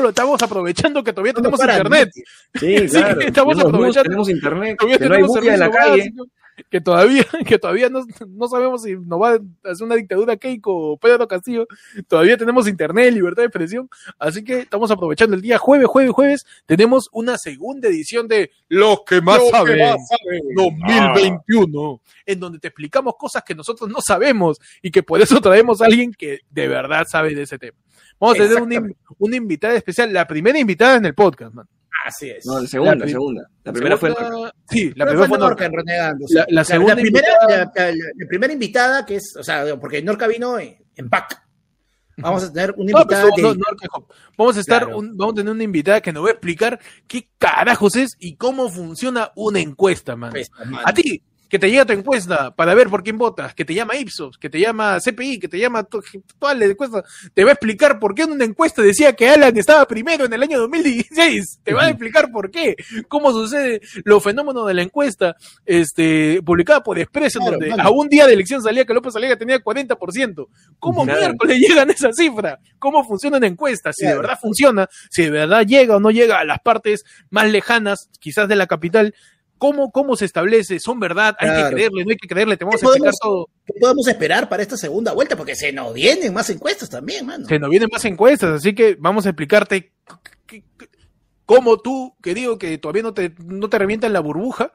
Lo estamos aprovechando que todavía No tenemos internet. Sí, Sí, claro. estamos tenemos, bus, aprovechando. tenemos internet, Todavía que no hay tenemos bulla en la calle. básico, que todavía, que todavía no, no sabemos si nos va a hacer una dictadura Keiko o Pedro Castillo. Todavía tenemos internet, libertad de expresión. Así que estamos aprovechando el día jueves, jueves, jueves. Tenemos una segunda edición de Los que más que saben. más saben. 2021, en donde te explicamos cosas que nosotros no sabemos y que por eso traemos a alguien que de verdad sabe de ese tema. Vamos a tener una, una invitada especial, la primera invitada en el podcast, man. Así es. No, la segunda, La segunda. La primera fue Segunda- Sí, la primera fue Norca Norca. en Renegando. La- sí. la segunda primera, invitada- la, la- la primera invitada, que es, o sea, porque Norca vino en, en pack. Vamos a tener una No, invitada pues, no, de- no, Norca Hop. Vamos a estar, Claro. un- vamos a tener una invitada que nos va a explicar qué carajos es y cómo funciona una encuesta, man. Pues. A ti, que te llega tu encuesta para ver por quién votas, que te llama Ipsos, que te llama CPI, que te llama to- toda la encuesta, te va a explicar por qué en una encuesta decía que Alan estaba primero en el año 2016. Te va a explicar por qué, cómo sucede los fenómenos de la encuesta, este, publicada por Expreso, Claro, donde a un día de elección salía que López Aliaga tenía 40%. ¿Cómo Claro. miércoles llegan a esa cifra? ¿Cómo funciona una encuesta? Si de verdad funciona, si de verdad llega o no llega a las partes más lejanas, quizás de la capital, ¿Cómo, ¿Cómo se establece? ¿Son verdad? ¿Hay Claro. que creerle? ¿No hay que creerle? Te vamos a ¿Qué explicar podemos- todo. ¿Qué podemos esperar para esta segunda vuelta? Porque se nos vienen más encuestas también, mano. Se nos vienen más encuestas, así que vamos a explicarte cómo tú, que digo que todavía no te, no te revientan la burbuja,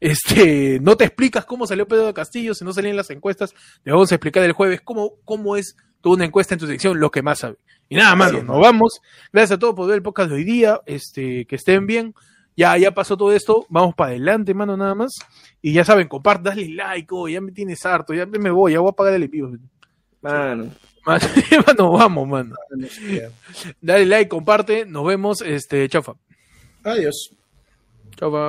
este, no te explicas cómo salió Pedro de Castillo, si no salían las encuestas, te vamos a explicar el jueves cómo, cómo es toda una encuesta en tu sección, lo que más sabe. Y nada es. nos vamos. Gracias a todos por ver el podcast de hoy día, este, que estén bien. Ya, ya pasó todo esto, vamos para adelante, mano, nada más. Y ya saben, comparte, dale like, oh, ya me tienes harto, ya me voy, ya voy a pagar el envío. Mano. Mano, mano, vamos, mano. Dale like, comparte, nos vemos, este, chaufa. Adiós. Chaufa.